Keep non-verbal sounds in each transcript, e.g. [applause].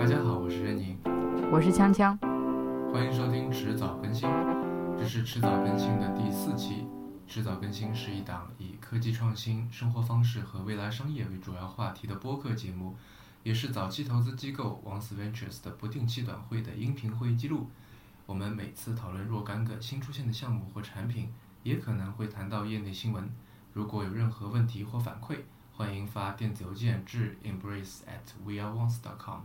大家好，我是任宁，我是锵锵，欢迎收听迟早更新，这是迟早更新的第四期。迟早更新是一档以科技创新、生活方式和未来商业为主要话题的播客节目，也是早期投资机构王思 Ventures 的不定期短会的音频会议记录。我们每次讨论若干个新出现的项目或产品，也可能会谈到业内新闻。如果有任何问题或反馈，欢迎发电子邮件至 embrace at weareones.com，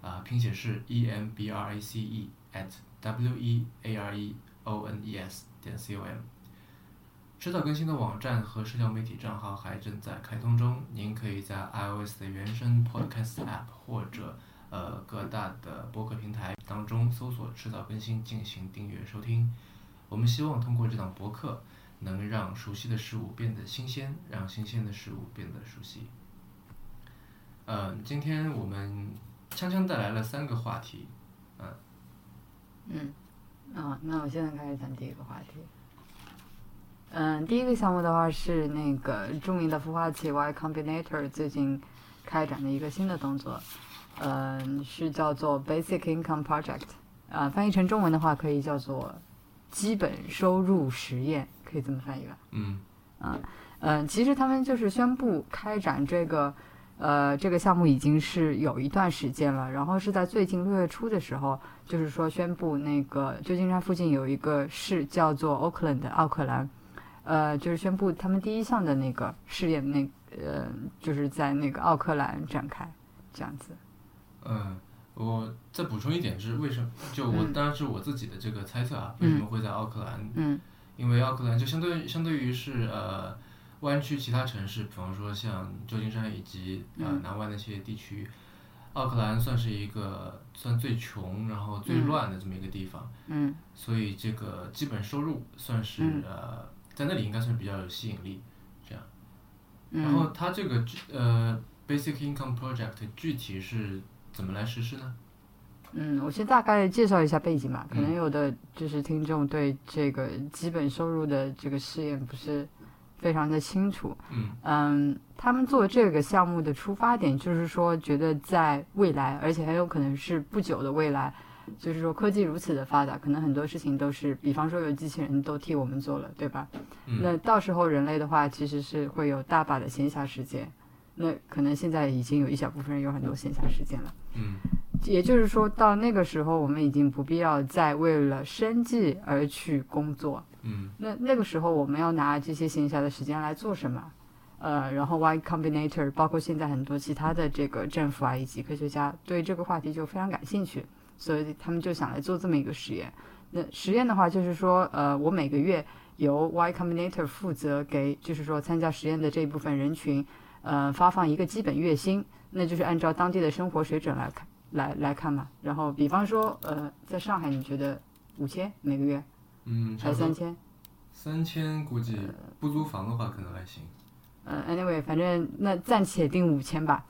啊，拼写是 e m b r a c e at w e a r e o n e s 点 c o m。迟早更新的网站和社交媒体账号还正在开通中，您可以在 iOS 的原生 Podcast App 或者呃各大的播客平台当中搜索“迟早更新”进行订阅收听。我们希望通过这档博客，能让熟悉的事物变得新鲜，让新鲜的事物变得熟悉。嗯，今天我们锵锵带来了三个话题，嗯，嗯，啊，那我现在开始讲第一个话题。嗯，第一个项目的话是那个著名的孵化器 Y Combinator 最近开展的一个新的动作，嗯，是叫做 Basic Income Project，啊，翻译成中文的话可以叫做基本收入实验，可以这么翻译吧？嗯，啊，嗯，其实他们就是宣布开展这个，呃，这个项目已经是有一段时间了，然后是在最近六月初的时候，就是说宣布那个旧金山附近有一个市叫做 Oakland 奥克兰。呃，就是宣布他们第一项的那个试验，那呃，就是在那个奥克兰展开，这样子。嗯，我再补充一点是为什么？就我当然是我自己的这个猜测啊，为什么会在奥克兰？嗯。因为奥克兰就相对相对于是呃湾区其他城市，比方说像旧金山以及呃南湾那些地区，奥克兰算是一个算最穷然后最乱的这么一个地方。嗯。所以这个基本收入算是呃。在那里应该算比较有吸引力，这样。然后它这个呃，Basic Income Project 具体是怎么来实施呢？嗯，我先大概介绍一下背景吧。可能有的就是听众对这个基本收入的这个试验不是非常的清楚。嗯。嗯，他们做这个项目的出发点就是说，觉得在未来，而且很有可能是不久的未来。就是说，科技如此的发达，可能很多事情都是，比方说有机器人都替我们做了，对吧？那到时候人类的话，其实是会有大把的闲暇时间。那可能现在已经有一小部分人有很多闲暇时间了。嗯，也就是说到那个时候，我们已经不必要再为了生计而去工作。嗯，那那个时候我们要拿这些闲暇的时间来做什么？呃，然后 Y Combinator，包括现在很多其他的这个政府啊以及科学家对这个话题就非常感兴趣。所以他们就想来做这么一个实验。那实验的话，就是说，呃，我每个月由 Y Combinator 负责给，就是说参加实验的这一部分人群，呃，发放一个基本月薪，那就是按照当地的生活水准来看，来来看嘛。然后，比方说，呃，在上海，你觉得五千每个月？嗯，还是三千？三千估计不租房的话可能还行。呃，anyway，反正那暂且定五千吧。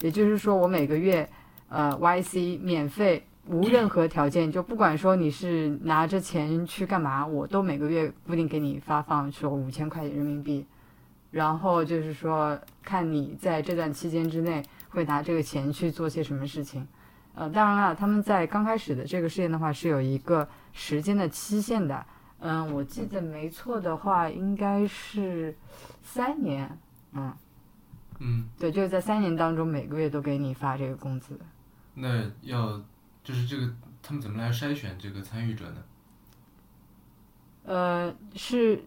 也就是说，我每个月，呃，YC 免费。无任何条件，就不管说你是拿着钱去干嘛，我都每个月固定给你发放说五千块钱人民币，然后就是说看你在这段期间之内会拿这个钱去做些什么事情。呃，当然了，他们在刚开始的这个试验的话是有一个时间的期限的。嗯，我记得没错的话应该是三年。嗯，嗯，对，就是在三年当中每个月都给你发这个工资。那要。就是这个，他们怎么来筛选这个参与者呢？呃，是，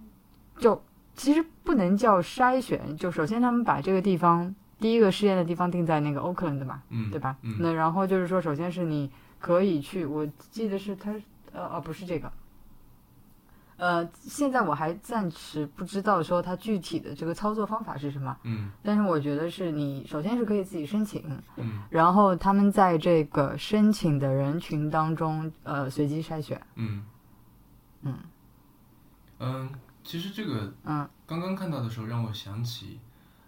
就其实不能叫筛选，就首先他们把这个地方第一个试验的地方定在那个 Oakland 嘛，嗯，对吧？嗯，那然后就是说，首先是你可以去，我记得是他，呃，哦，不是这个。呃，现在我还暂时不知道说它具体的这个操作方法是什么。嗯。但是我觉得是你首先是可以自己申请。嗯。然后他们在这个申请的人群当中，呃，随机筛选。嗯。嗯。嗯，其实这个，嗯，刚刚看到的时候让我想起，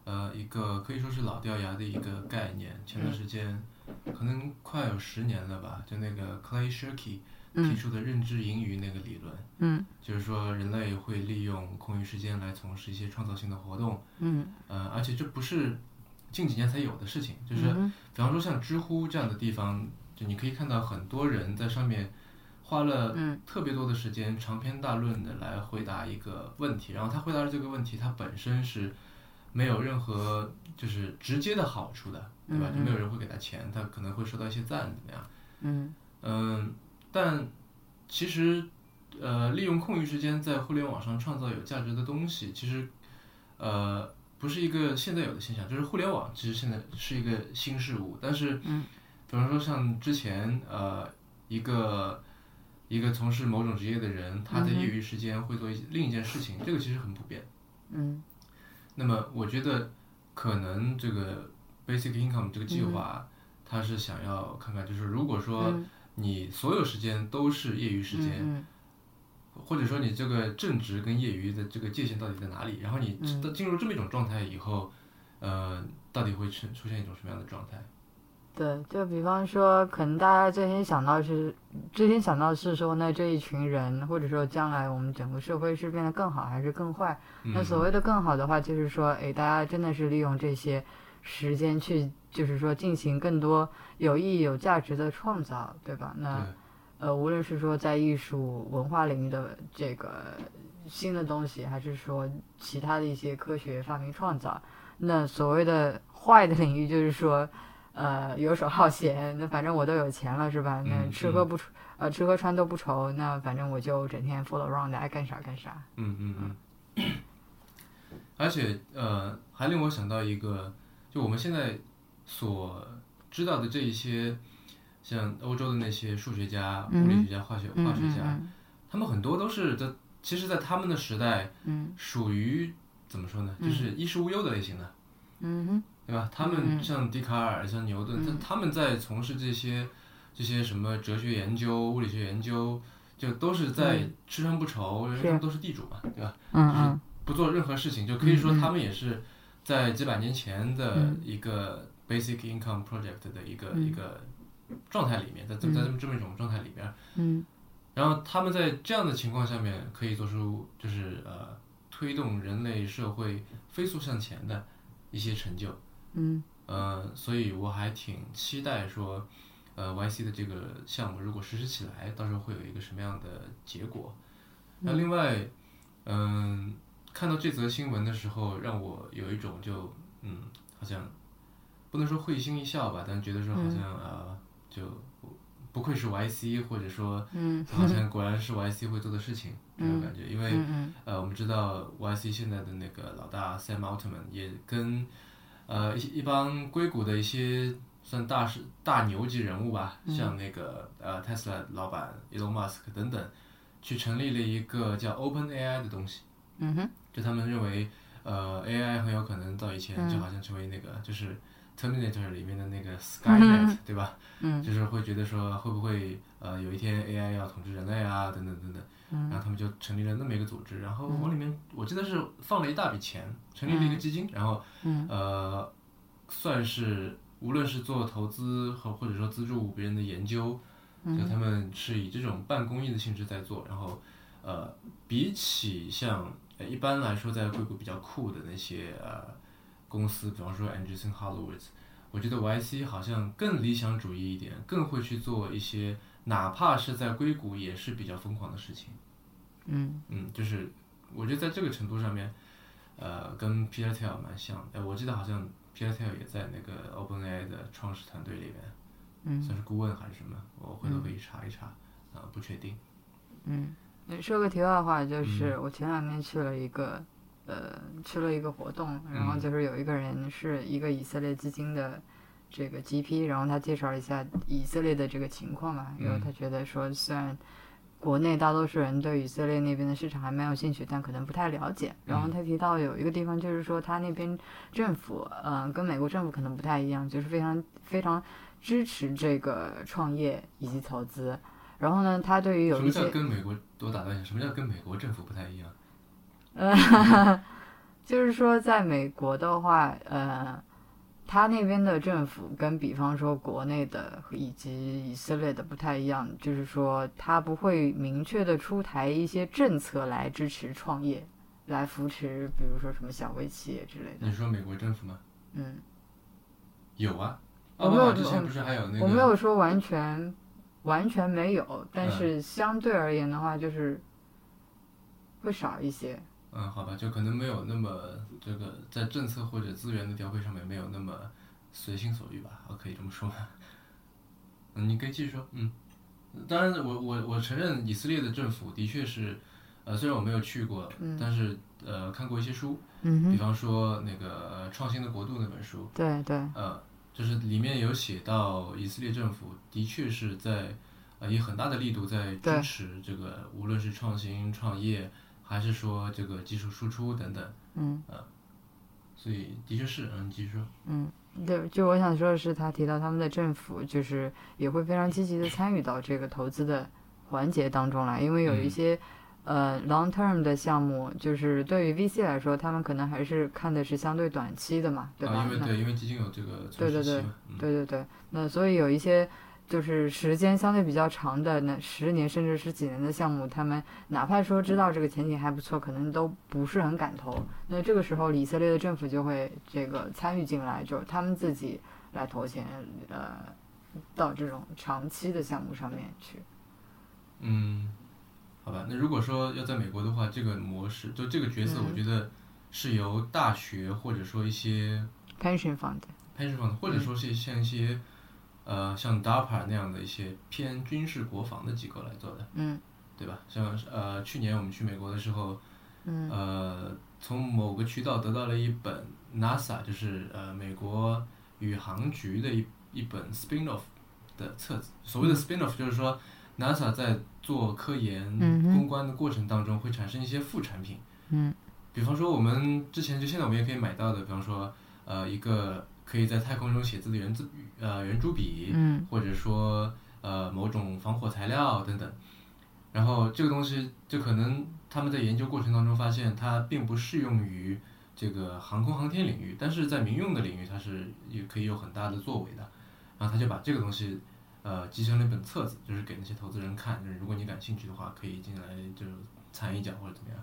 呃，一个可以说是老掉牙的一个概念。前段时间，可能快有十年了吧，就那个 Clay Shirky。提出的认知盈余那个理论，嗯，就是说人类会利用空余时间来从事一些创造性的活动，嗯，呃，而且这不是，近几年才有的事情，就是嗯比方说像知乎这样的地方，就你可以看到很多人在上面花了嗯。特别多的时间，长篇大论的来回答一个问题，然后他回答的这个问题，它本身是没有任何就是直接的好处的，对吧？嗯就没有人会给他钱，他可能会收到一些赞，怎么样？嗯嗯，但其实呃，利用空余时间在互联网上创造有价值的东西，其实呃不是一个现在有的现象，就是互联网其实现在是一个新事物，但是嗯，比方说像之前呃一个一个从事某种职业的人，他在嗯哼业余时间会做一另一件事情，这个其实很普遍。嗯那么我觉得可能这个 basic income 这个计划，它是想要看看，就是如果说嗯你所有时间都是业余时间，嗯或者说你这个正职跟业余的这个界限到底在哪里？然后你进入这么一种状态以后，呃，到底会出出现一种什么样的状态？对，就比方说，可能大家最先想到是，最先想到是说，那这一群人，或者说将来我们整个社会是变得更好还是更坏？那嗯所谓的更好的话，就是说，哎，大家真的是利用这些时间去，就是说进行更多有意义、有价值的创造，对吧？那，呃，无论是说在艺术文化领域的这个新的东西，还是说其他的一些科学发明创造，那所谓的坏的领域就是说，呃，游手好闲，那反正我都有钱了，是吧？那嗯吃喝不愁，呃，吃喝穿都不愁，那反正我就整天 follow around，爱干啥干啥。嗯嗯嗯。[coughs] 而且呃，还令我想到一个，就我们现在所知道的这一些，像欧洲的那些数学家、嗯物理学家、化学嗯化学家，嗯他们很多都是在，其实，在他们的时代，嗯属于怎么说呢？就是衣食无忧的类型的。嗯哼对吧？他们嗯。像笛卡尔、像牛顿，他他们在从事这些这些什么哲学研究、物理学研究，就都是在吃穿不愁，因为他们都是地主嘛，对吧？嗯嗯。不做任何事情，就可以说他们也是在几百年前的嗯。一个 basic income project 的一个嗯。一个状态里面，在在在这么这么一种状态里面，嗯。然后他们在这样的情况下面可以做出就是呃推动人类社会飞速向前的一些成就。嗯。呃，所以我还挺期待说，呃，YC 的这个项目如果实施起来，到时候会有一个什么样的结果。那另外，嗯、看到这则新闻的时候，让我有一种就嗯，好像不能说会心一笑吧，但觉得说好像、呃，就不愧是 YC，或者说嗯。好像果然是 YC 会做的事情，这种感觉，因为。嗯呃，我们知道 YC 现在的那个老大 Sam Altman 也跟呃一一帮硅谷的一些算大是大牛级人物吧，像那个呃 Tesla 老板 Elon Musk 等等，去成立了一个叫 Open AI 的东西。嗯哼就他们认为，呃，AI 很有可能到以前就好像成为那个、就是 Terminator 里面的那个 Skynet，、对吧？嗯就是会觉得说会不会呃有一天 AI 要统治人类啊，等等等等。嗯。然后他们就成立了那么一个组织，然后往里面我记得是放了一大笔钱，成立了一个基金，然后嗯。呃算是无论是做投资和或者说资助别人的研究，嗯。就他们是以这种半公益的性质在做，然后呃比起像呃一般来说在硅谷比较酷的那些呃公司，比方说 Anderson Horowitz，我觉得 YC 好像更理想主义一点，更会去做一些哪怕是在硅谷也是比较疯狂的事情。嗯嗯，就是我觉得在这个程度上面，呃，跟 Peter Thiel 蛮像的。呃我记得好像 Peter Thiel 也在那个 OpenAI 的创始团队里面，嗯算是顾问还是什么，我回头可以查一查，啊、不确定。嗯，说个题外话，就是我前两天去了一个，呃，去了一个活动，然后就是有一个人是一个以色列基金的这个 GP，然后他介绍了一下以色列的这个情况嘛，然后他觉得说，虽然国内大多数人对以色列那边的市场还蛮有兴趣，但可能不太了解。然后他提到有一个地方，就是说他那边政府，嗯、跟美国政府可能不太一样，就是非常非常支持这个创业以及投资。然后呢，他对于有什么叫一些跟美国？我打断一下，什么叫跟美国政府不太一样？[laughs] 就是说，在美国的话，呃，他那边的政府跟比方说国内的以及以色列的不太一样，就是说他不会明确的出台一些政策来支持创业，来扶持，比如说什么小微企业之类的。你说美国政府吗？嗯，有啊，我没有奥巴马之前不是还有那个？我没有说完全完全没有，但嗯是相对而言的话，就是会少一些。嗯，好吧，就可能没有那么这个在政策或者资源的调配上面没有那么随心所欲吧，我可以这么说。吗？[laughs] 嗯，你可以继续说，嗯，当然我我我承认以色列的政府的确是，呃，虽然我没有去过，但是呃看过一些书，比嗯比，方说那个呃《创新的国度》那本书，对对，呃，就是里面有写到以色列政府的确是在呃以很大的力度在支持这个，无论是创新创业，还是说这个技术输出等等，嗯。呃所以的确是，嗯，你继续说，嗯，对，就我想说的是，他提到他们的政府就是也会非常积极的参与到这个投资的环节当中来，因为有一嗯。些、呃 long term 的项目，就是对于 VC 来说，他们可能还是看的是相对短期的嘛，对吧？啊，因为对，因为基金有这个对对对对对对，那所以有一些就是时间相对比较长的，那十年甚至十几年的项目，他们哪怕说知道这个前景还不错，可能都不是很敢投。那这个时候，以色列的政府就会这个参与进来，就是他们自己来投钱，呃，到这种长期的项目上面去。嗯，好吧，那如果说要在美国的话，这个模式就这个角色，嗯我觉得是由大学或者说一些 pension fund，pension fund，或者嗯说是像一些、呃像 DARPA 那样的一些偏军事国防的机构来做的，嗯对吧？像呃去年我们去美国的时候，嗯呃从某个渠道得到了一本 NASA 就是呃美国宇航局的一一本 spin-off 的册子。所谓的 spin-off 就是说 NASA 在做科研嗯哼攻关的过程当中会产生一些副产品。嗯比方说，我们之前就现在我们也可以买到的，比方说，呃，一个可以在太空中写字的圆珠呃圆珠笔，嗯或者说呃某种防火材料等等。然后这个东西就可能他们在研究过程当中发现它并不适用于这个航空航天领域，但是在民用的领域它是也可以有很大的作为的。然后他就把这个东西呃集成了一本册子，就是给那些投资人看，就是如果你感兴趣的话，可以进来就参一脚或者怎么样。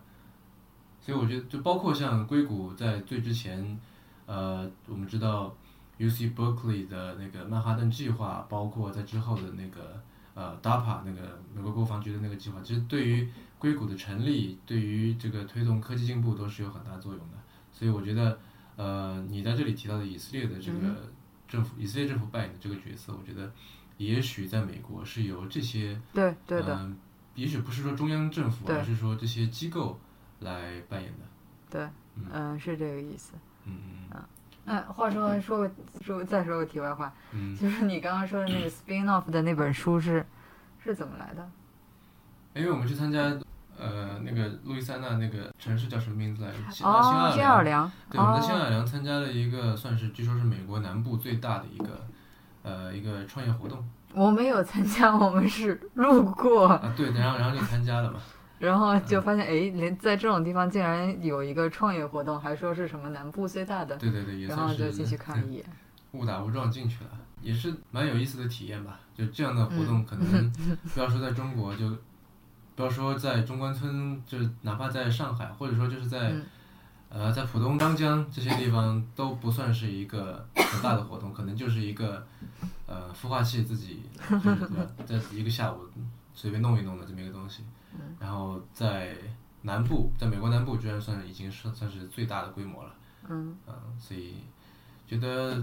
所以我觉得，就包括像硅谷在最之前，呃，我们知道 UC Berkeley 的那个曼哈顿计划，包括在之后的那个呃 DARPA 那个美国国防局的那个计划，其实对于硅谷的成立，对于这个推动科技进步都是有很大作用的。所以我觉得，呃，你在这里提到的以色列的这个政府，以色列政府扮演的这个角色，我觉得也许在美国是由这些对对的，嗯，也许不是说中央政府，而是说这些机构来扮演的。对，嗯、是这个意思。嗯嗯那话说说个说再说个题外话，嗯，[laughs] 就是你刚刚说的那个 spin off 的那本书是是怎么来的？因为我们去参加呃那个路易斯安那那个城市叫什么名字来着？新呃新哦，新奥尔良。对，我们在新奥哦，尔良参加了一个算是据说是美国南部最大的一个呃一个创业活动我没有参加，我们是路过，啊，对，然后然后就参加了嘛。[laughs] 然后就发现，哎，连在这种地方竟然有一个创业活动，还说是什么南部最大的，对对对，也然后算就是进去看了一眼。误打误撞进去了，也是蛮有意思的体验吧。就这样的活嗯动，可能 [laughs] 不要说在中国，就不要说在中关村，就哪怕在上海，或者说就是在、嗯呃在浦东、张江这些地方，都不算是一个很大的活动，可能就是一个呃孵化器自己在一个下午随便弄一弄的这么一个东西。然后在南部，在美国南部，居然算已经算算是最大的规模了。嗯嗯，所以觉得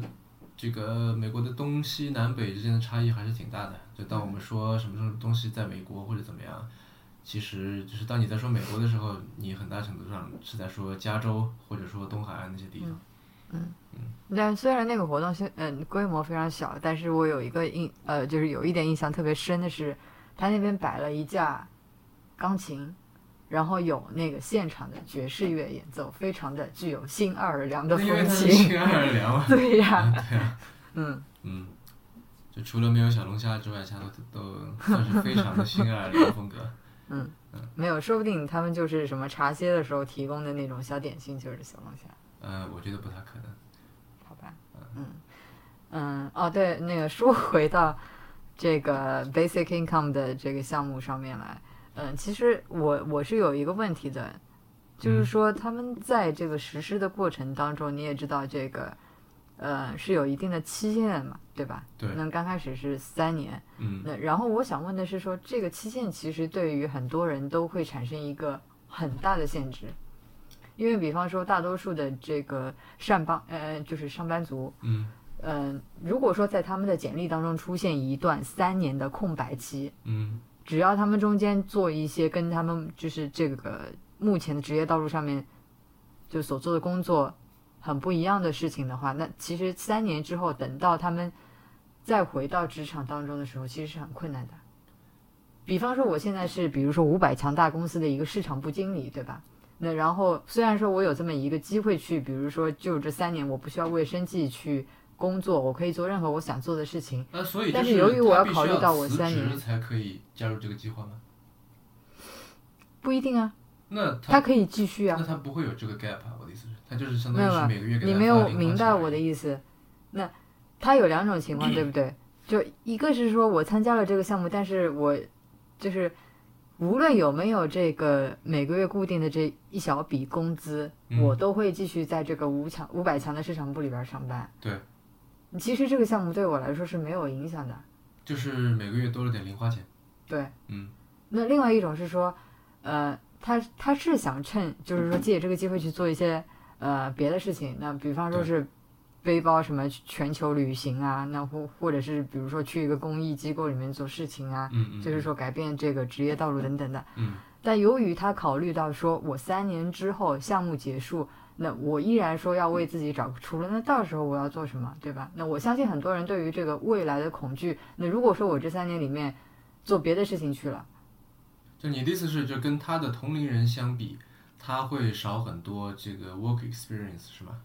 这个美国的东西南北之间的差异还是挺大的。就当我们说什么什么东西在美国或者怎么样，其实就是当你在说美国的时候，你很大程度上是在说加州或者说东海岸那些地方。嗯嗯但虽然那个活动是嗯规模非常小，但是我有一个印呃，就是有一点印象特别深的是，他那边摆了一架钢琴，然后有那个现场的爵士乐演奏，非常的具有新奥尔良的风情。新奥尔良嘛。[laughs] 对呀、对啊，嗯，嗯，就除了没有小龙虾之外，其他都都算是非常的新奥尔良风格。[laughs] 嗯没有，说不定他们就是什么茶歇的时候提供的那种小点心，就是小龙虾。呃，我觉得不太可能。好吧，嗯嗯，哦，对，那个说回到这个 basic income 的这个项目上面来，嗯，其实我我是有一个问题的，就是嗯说他们在这个实施的过程当中，你也知道这个。呃是有一定的期限的嘛，对吧？对，那刚开始是三年，嗯那然后我想问的是说，这个期限其实对于很多人都会产生一个很大的限制，因为比方说大多数的这个上班呃就是上班族，嗯嗯、如果说在他们的简历当中出现一段三年的空白期，嗯只要他们中间做一些跟他们就是这个目前的职业道路上面就所做的工作很不一样的事情的话，那其实三年之后等到他们再回到职场当中的时候，其实是很困难的。比方说，我现在是比如说五百强大公司的一个市场部经理，对吧？那然后虽然说我有这么一个机会去，比如说就这三年我不需要为生计去工作，我可以做任何我想做的事情，那所以但是由于我要考虑到我三年才可以加入这个计划吗？不一定啊，那他可以继续啊那。他不会有这个 gap 啊？我的意思是，他就是相当于是每个月给你没有明白我的意思。那他有两种情况，对不对？[clears throat] 就一个是说我参加了这个项目，但是我就是无论有没有这个每个月固定的这一小笔工资，嗯我都会继续在这个五强五百强的市场部里边上班。对，其实这个项目对我来说是没有影响的。就是每个月多了点零花钱。对，嗯那另外一种是说，呃，他他是想趁就是说借这个机会去做一些呃别的事情，那比方说是背包什么全球旅行啊，那或或者是比如说去一个公益机构里面做事情啊，嗯嗯，就是说改变这个职业道路等等的。嗯但由于他考虑到说我三年之后项目结束，那我依然说要为自己找个出路，那到时候我要做什么，对吧？那我相信很多人对于这个未来的恐惧，那如果说我这三年里面做别的事情去了。就你的意思是，就跟他的同龄人相比，他会少很多这个 work experience 是吗？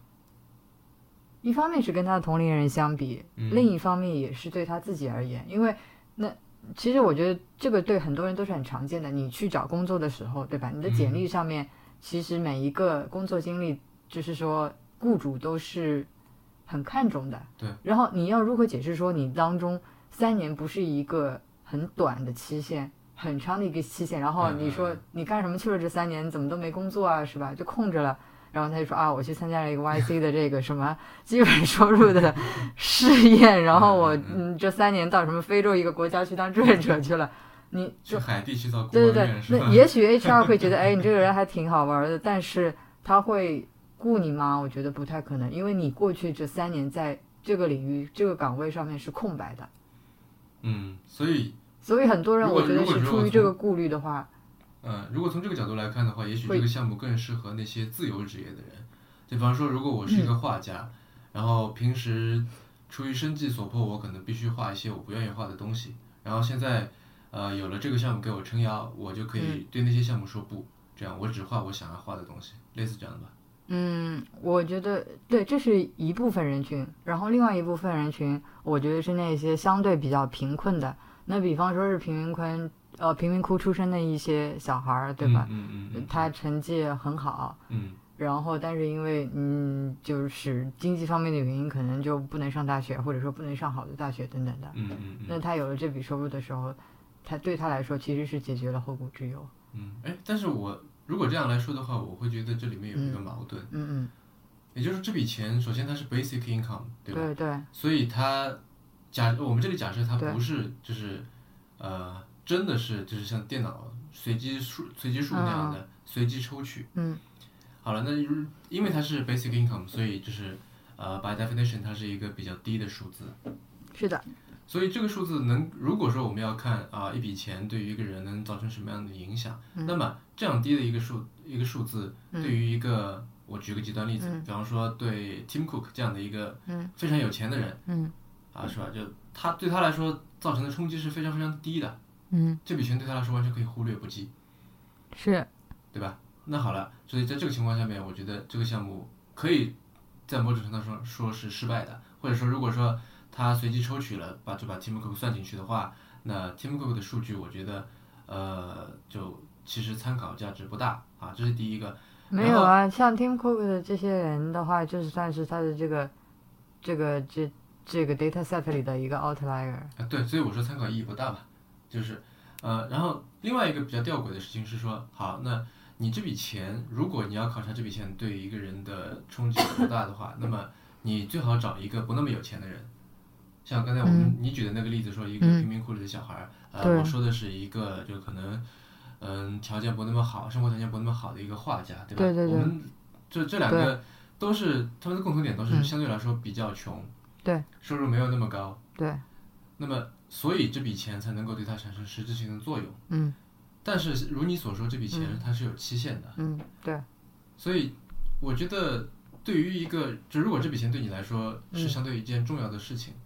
一方面是跟他的同龄人相比，嗯另一方面也是对他自己而言，因为那其实我觉得这个对很多人都是很常见的。你去找工作的时候，对吧？你的简历上面、其实每一个工作经历，就是说雇主都是很看重的。对。然后你要如何解释说你当中三年不是一个很短的期限？很长的一个期限，然后嗯你说嗯你干什么去了这三年，怎么都没工作啊，是吧？就空着了，然后他就说啊，我去参加了一个 [laughs] YC 的这个什么基本收入的 [laughs] 试验，然后我嗯嗯这三年到什么非洲一个国家去当志愿者去了，你去海地去造孤对对那？也许 HR 会觉得，哎，你这个人还挺好玩的，但是他会雇你吗？我觉得不太可能，因为你过去这三年在这个领域、这个岗位上面是空白的，嗯，所以所以很多人我觉得是出于这个顾虑的话，嗯，如果从这个角度来看的话，也许这个项目更适合那些自由职业的人。就比方说，如果我是一个画家，然后平时出于生计所迫，我可能必须画一些我不愿意画的东西。然后现在，呃，有了这个项目给我撑腰，我就可以对那些项目说不，这样我只画我想要画的东西，类似这样的吧。嗯，我觉得对，这是一部分人群，然后另外一部分人群，我觉得是那些相对比较贫困的，那比方说是贫民窟，呃，贫民窟出身的一些小孩儿，对吧？嗯嗯嗯，他成绩很好，嗯然后但是因为嗯，就是经济方面的原因，可能就不能上大学，或者说不能上好的大学等等的。嗯嗯嗯那他有了这笔收入的时候，他对他来说其实是解决了后顾之忧。嗯，哎，但是我如果这样来说的话，我会觉得这里面有一个矛盾，嗯嗯也就是这笔钱，首先它是 basic income，嗯，对吧？对对，所以它假我们这里假设它不是就是呃真的是就是像电脑随机数随机数那样的、随机抽取。嗯好了，那因为它是 basic income，所以就是呃 by definition 它是一个比较低的数字。是的，所以这个数字能，如果说我们要看啊、一笔钱对于一个人能造成什么样的影响，嗯那么这样低的一个数一个数字，对于一个我举个极端例子，嗯比方说对 Tim Cook 这样的一个嗯非常有钱的人，嗯啊，是吧？就他对他来说造成的冲击是非常非常低的，嗯，这笔钱对他来说完全可以忽略不计，是，对吧？那好了，所以在这个情况下面，我觉得这个项目可以在某种程度上说是失败的，或者说如果说他随机抽取了，把就把 Tim Cook 算进去的话，那 Tim Cook 的数据，我觉得呃，就其实参考价值不大啊，这是第一个。没有啊，像 Tim Cook 的这些人的话，就是算是他的这个这个这这个 data set 里的一个 outlier。啊，对，所以我说参考意义不大吧，就是，呃，然后另外一个比较吊诡的事情是说，好，那你这笔钱，如果你要考察这笔钱对一个人的冲击有多大的话，那么你最好找一个不那么有钱的人，像刚才我们、你举的那个例子，说一个嗯。贫民窟里的小孩儿，对。呃，我说的是一个就可能，嗯，条件不那么好，生活条件不那么好的一个画家，对吧？对对对。我们这这两个都是他们的共同点，都是嗯。相对来说比较穷，对，收入没有那么高，对，那么所以这笔钱才能够对他产生实质性的作用。嗯。但是如你所说，这笔钱嗯。它是有期限的，嗯，对，所以我觉得对于一个，就如果这笔钱对你来说是嗯相对一件重要的事情，嗯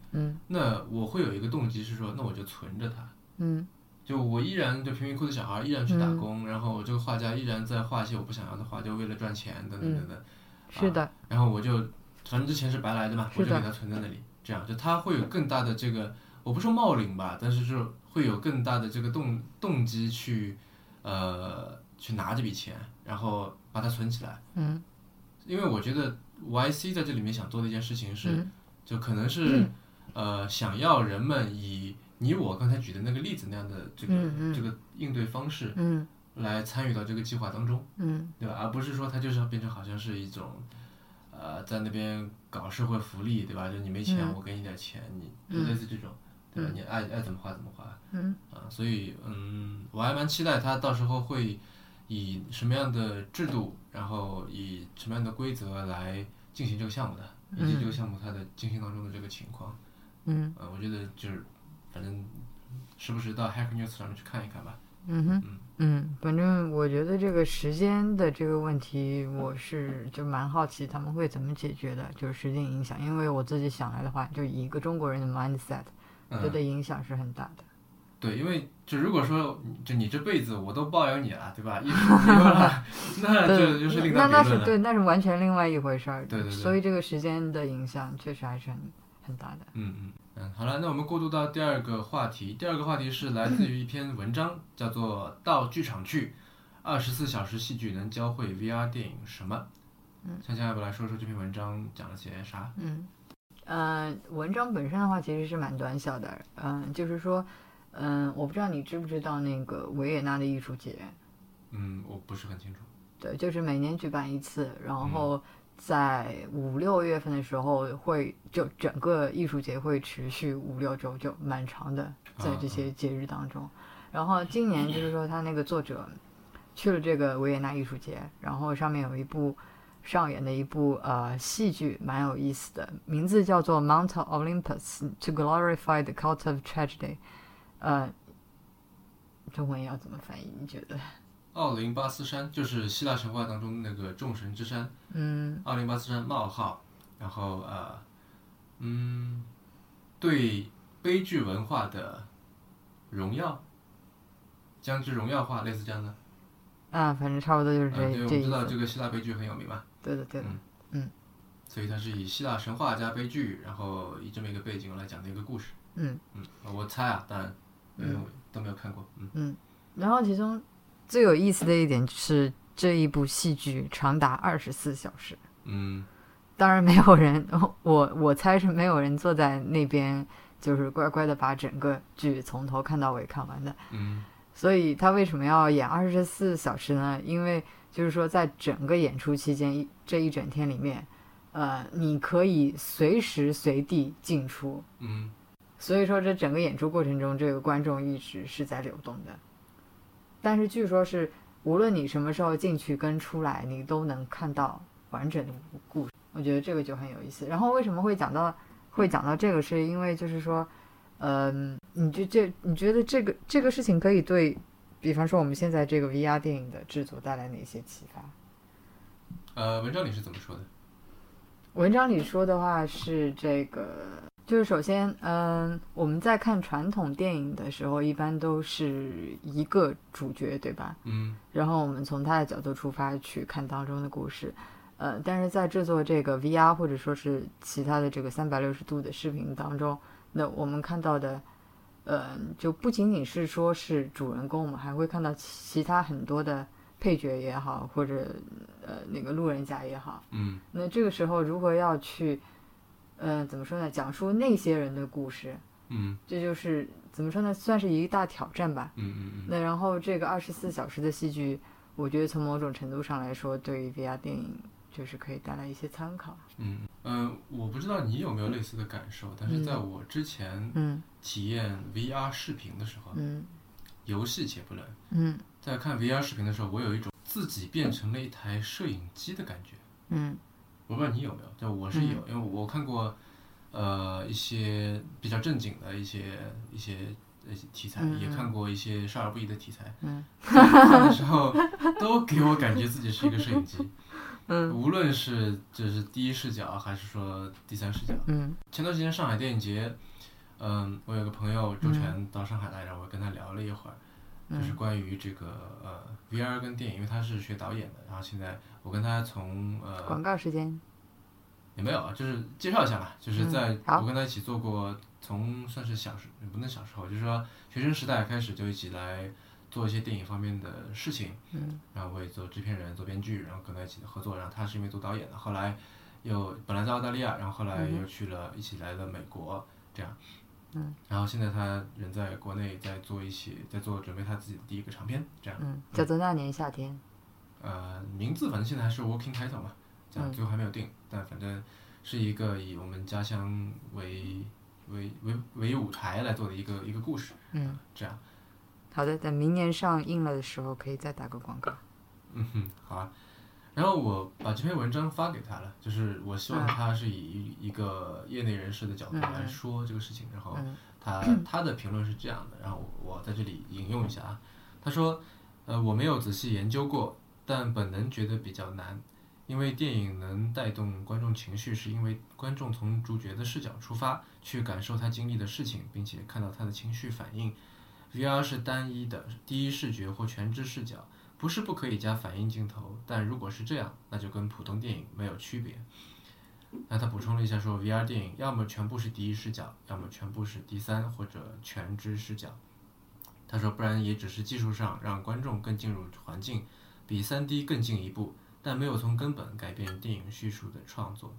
那我会有一个动机是说，那我就存着它。嗯。就我依然就贫民窟的小孩依然去打工，然后我这个画家依然在画一些我不想要的画，就为了赚钱等等等等。是的，然后我就反正这钱是白来的嘛，我就给它存在那里，这样就它会有更大的这个，我不说冒领吧，但是是会有更大的这个动动机去呃去拿这笔钱，然后把它存起来。嗯。因为我觉得 YC 在这里面想做的一件事情是，嗯。就可能是、呃想要人们以你我刚才举的那个例子那样的这个、这个应对方式嗯来参与到这个计划当中，嗯对吧？而不是说它就是变成好像是一种呃在那边搞社会福利，对吧？就你没钱，嗯我给你点钱，你嗯就类似这种，对吧？你爱爱怎么花怎么花。嗯啊，所以嗯，我还蛮期待他到时候会以什么样的制度，然后以什么样的规则来进行这个项目的，以及这个项目它的进行当中的这个情况。嗯呃，我觉得就是反正时不时到 Hacker News 上面去看一看吧。嗯哼嗯，反正我觉得这个时间的这个问题，我是就蛮好奇他们会怎么解决的，就是时间影响。因为我自己想来的话，就以一个中国人的 mindset，我觉嗯，得影响是很大的。对，因为就如果说就你这辈子我都包养你了，对吧？衣食无忧了，[laughs] 那这对，就是另那当别论了。那是对，那是完全另外一回事儿。对对对所以这个时间的影响确实还是很很大的。嗯嗯嗯，好了，那我们过渡到第二个话题。第二个话题是来自于一篇文章，叫做《到剧场去：二十四小时戏剧能教会 VR 电影什么》。嗯，香香要不来说说这篇文章讲了些啥？嗯，呃，文章本身的话其实是蛮短小的。嗯、就是说，嗯、我不知道你知不知道那个维也纳的艺术节。嗯，我不是很清楚。对，就是每年举办一次，然嗯后在五六月份的时候会就整个艺术节会持续五六周，就蛮长的，在这些节日当中。然后今年就是说他那个作者去了这个维也纳艺术节，然后上面有一部上演的一部呃戏剧，蛮有意思的，名字叫做《Mount Olympus to Glorify the Cult of Tragedy》，呃，中文要怎么翻译？你觉得？奥林巴斯山就是希腊神话当中那个众神之山，嗯。奥林巴斯山冒号，然后呃，嗯，对悲剧文化的荣耀，将之荣耀化，类似这样的。啊，反正差不多就是这、嗯，对，我们知道这个希腊悲剧很有名嘛，对的，对。的。所以它是以希腊神话加悲剧，然后以这么一个背景来讲的一个故事。嗯。嗯，我猜啊，当然，因为我都没有看过。嗯。嗯。然后其中最有意思的一点是这一部戏剧长达二十四小时。嗯当然没有人，我我猜是没有人坐在那边就是乖乖的把整个剧从头看到尾看完的。嗯所以他为什么要演二十四小时呢？因为就是说在整个演出期间一这一整天里面，呃，你可以随时随地进出。嗯所以说，这整个演出过程中，这个观众一直是在流动的。但是据说是，无论你什么时候进去跟出来，你都能看到完整的故事。我觉得这个就很有意思。然后为什么会讲到会讲到这个，是因为就是说，嗯、你就这你觉得这个这个事情可以对，比方说我们现在这个 VR 电影的制作带来哪些启发？呃，文章里是怎么说的？文章里说的话是这个，就是首先，嗯，我们在看传统电影的时候，一般都是一个主角，对吧？嗯然后我们从他的角度出发去看当中的故事，呃，但是在制作这个 VR 或者说是其他的这个三百六十度的视频当中，那我们看到的，呃，就不仅仅是说是主人公，我们还会看到其他很多的配角也好，或者呃那个路人甲也好。嗯那这个时候如何要去，呃，怎么说呢？讲述那些人的故事，嗯这就是怎么说呢？算是一大挑战吧。嗯嗯嗯那然后这个二十四小时的戏剧，我觉得从某种程度上来说，对于 VR 电影就是可以带来一些参考。嗯呃，我不知道你有没有类似的感受，但是在我之前嗯体验 VR 视频的时候，嗯游戏且不论，嗯在看 VR 视频的时候，我有一种自己变成了一台摄影机的感觉。嗯我不知道你有没有，就我是有，因为我看过，呃，一些比较正经的一些一些一些题材，嗯也看过一些少儿不宜的题材。嗯，在看的时候都给我感觉自己是一个摄影机，[laughs] 嗯。无论是就是第一视角还是说第三视角。嗯。前段时间上海电影节，嗯，我有个朋友周全到上海来，然后我跟他聊了一会儿，就是关于这个呃 VR 跟电影，因为他是学导演的，然后现在我跟他从呃广告时间。也没有啊，就是介绍一下吧，就是在嗯我跟他一起做过，从算是小时不能小时候，就是说学生时代开始就一起来做一些电影方面的事情，嗯，然后我也做制片人、做编剧，然后跟他一起合作，然后他是因为做导演的，后来又本来在澳大利亚，然后后来又去了，一起来了美国，这样，嗯，然后现在他人在国内在做一些，在做准备他自己的第一个长片，这样，嗯，叫做那年夏天。呃，名字反正现在还是 Working Title 嘛，这样最后还没有定，但反正是一个以我们家乡为为为为舞台来做的一个一个故事，嗯，这样，好的，等明年上映了的时候可以再打个广告。嗯哼，好啊。然后我把这篇文章发给他了，就是我希望他是以一个业内人士的角度来说这个事情，然后嗯。他他的评论是这样的，然后我我在这里引用一下啊，他说，呃，我没有仔细研究过，但本能觉得比较难，因为电影能带动观众情绪，是因为观众从主角的视角出发，去感受他经历的事情，并且看到他的情绪反应。VR 是单一的第一视觉或全知视角，不是不可以加反应镜头，但如果是这样，那就跟普通电影没有区别。那他补充了一下说，VR 电影要么全部是第一视角，要么全部是第三或者全知视角。他说，不然也只是技术上让观众更进入环境，比 3D 更进一步，但没有从根本改变电影叙述的创作。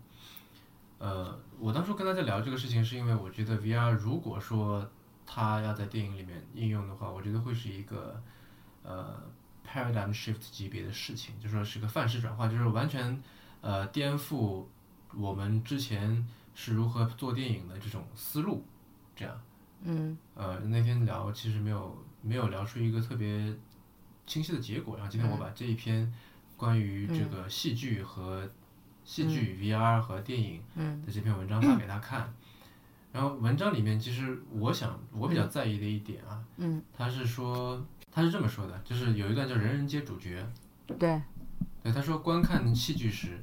呃，我当初跟大家聊这个事情，是因为我觉得 VR 如果说它要在电影里面应用的话，我觉得会是一个呃 paradigm shift 级别的事情，就说是个范式转化，就是完全呃颠覆我们之前是如何做电影的这种思路，这样。嗯呃，那天聊其实没有没有聊出一个特别清晰的结果，然后今天我把这一篇关于这个戏剧和戏剧 VR 和电影嗯。的这篇文章发给他看，然后文章里面其实我想我比较在意的一点啊，嗯，他是说他是这么说的，就是有一段叫“人人皆主角”，对，对，他说观看戏剧时，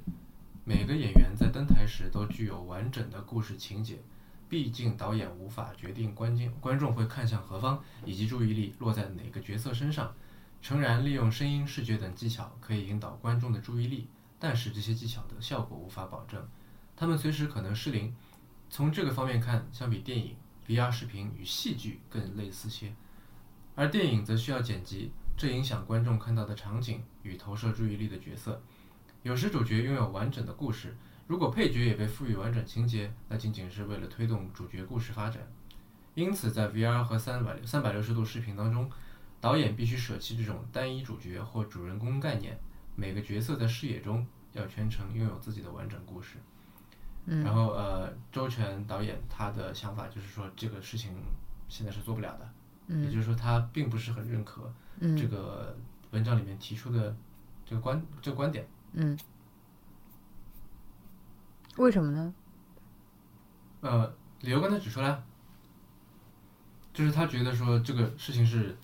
每个演员在登台时都具有完整的故事情节。毕竟导演无法决定观众观众会看向何方，以及注意力落在哪个角色身上。诚然，利用声音、视觉等技巧可以引导观众的注意力，但是这些技巧的效果无法保证，他们随时可能失灵。从这个方面看，相比电影，VR 视频与戏剧更类似些，而电影则需要剪辑，这影响观众看到的场景与投射注意力的角色。有时主角拥有完整的故事。如果配角也被赋予完整情节，那仅仅是为了推动主角故事发展。因此，在 VR 和三百三百六十度视频当中，导演必须舍弃这种单一主角或主人公概念，每个角色在视野中要全程拥有自己的完整故事。嗯然后，呃，周全导演他的想法就是说，这个事情现在是做不了的，嗯也就是说，他并不是很认可嗯这个文章里面提出的这个观这个观点。嗯，为什么呢？呃，理由刚才指出来，就是他觉得说这个事情是，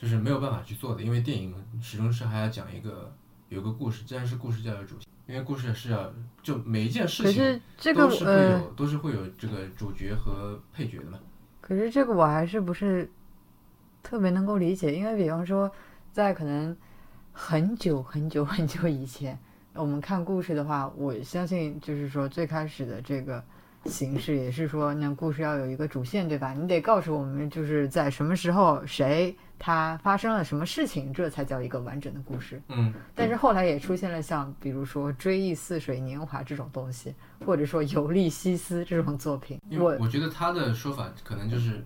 就是没有办法去做的，因为电影始终是还要讲一个有个故事，既然是故事就要有主线，因为故事是要就每一件事可情是这个都是会呃，有、都是会有这个主角和配角的嘛。可是这个我还是不是特别能够理解，因为比方说，在可能很久很久很久以前，我们看故事的话，我相信就是说最开始的这个形式也是说，那故事要有一个主线，对吧？你得告诉我们就是在什么时候谁他发生了什么事情，这才叫一个完整的故事。嗯，但是后来也出现了像比如说《追忆似水年华》这种东西，或者说《尤利西斯》这种作品，我因为我觉得他的说法可能就是，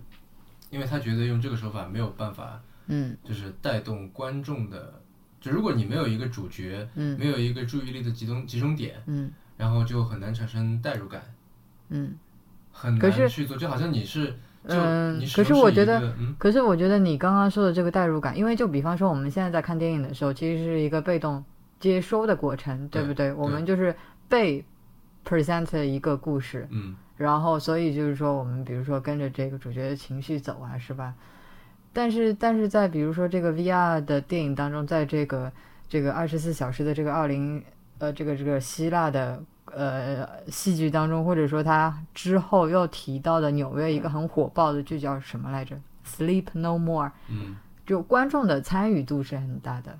因为他觉得用这个手法没有办法，嗯就是带动观众的就如果你没有一个主角，嗯没有一个注意力的集中集中点，嗯然后就很难产生代入感，嗯。很可是难去做，就好像你是嗯可是我觉得嗯可是我觉得你刚刚说的这个代入感，因为就比方说我们现在在看电影的时候，其实是一个被动接收的过程，对不对？我们就是被 present 一个故事，嗯然后所以就是说我们比如说跟着这个主角的情绪走啊，是吧？但是但是在比如说这个 VR 的电影当中，在这个这个二十四小时的这个二零呃这个这个希腊的呃戏剧当中，或者说他之后又提到的纽约一个很火爆的剧叫什么来着？Sleep No More，嗯。就观众的参与度是很大的，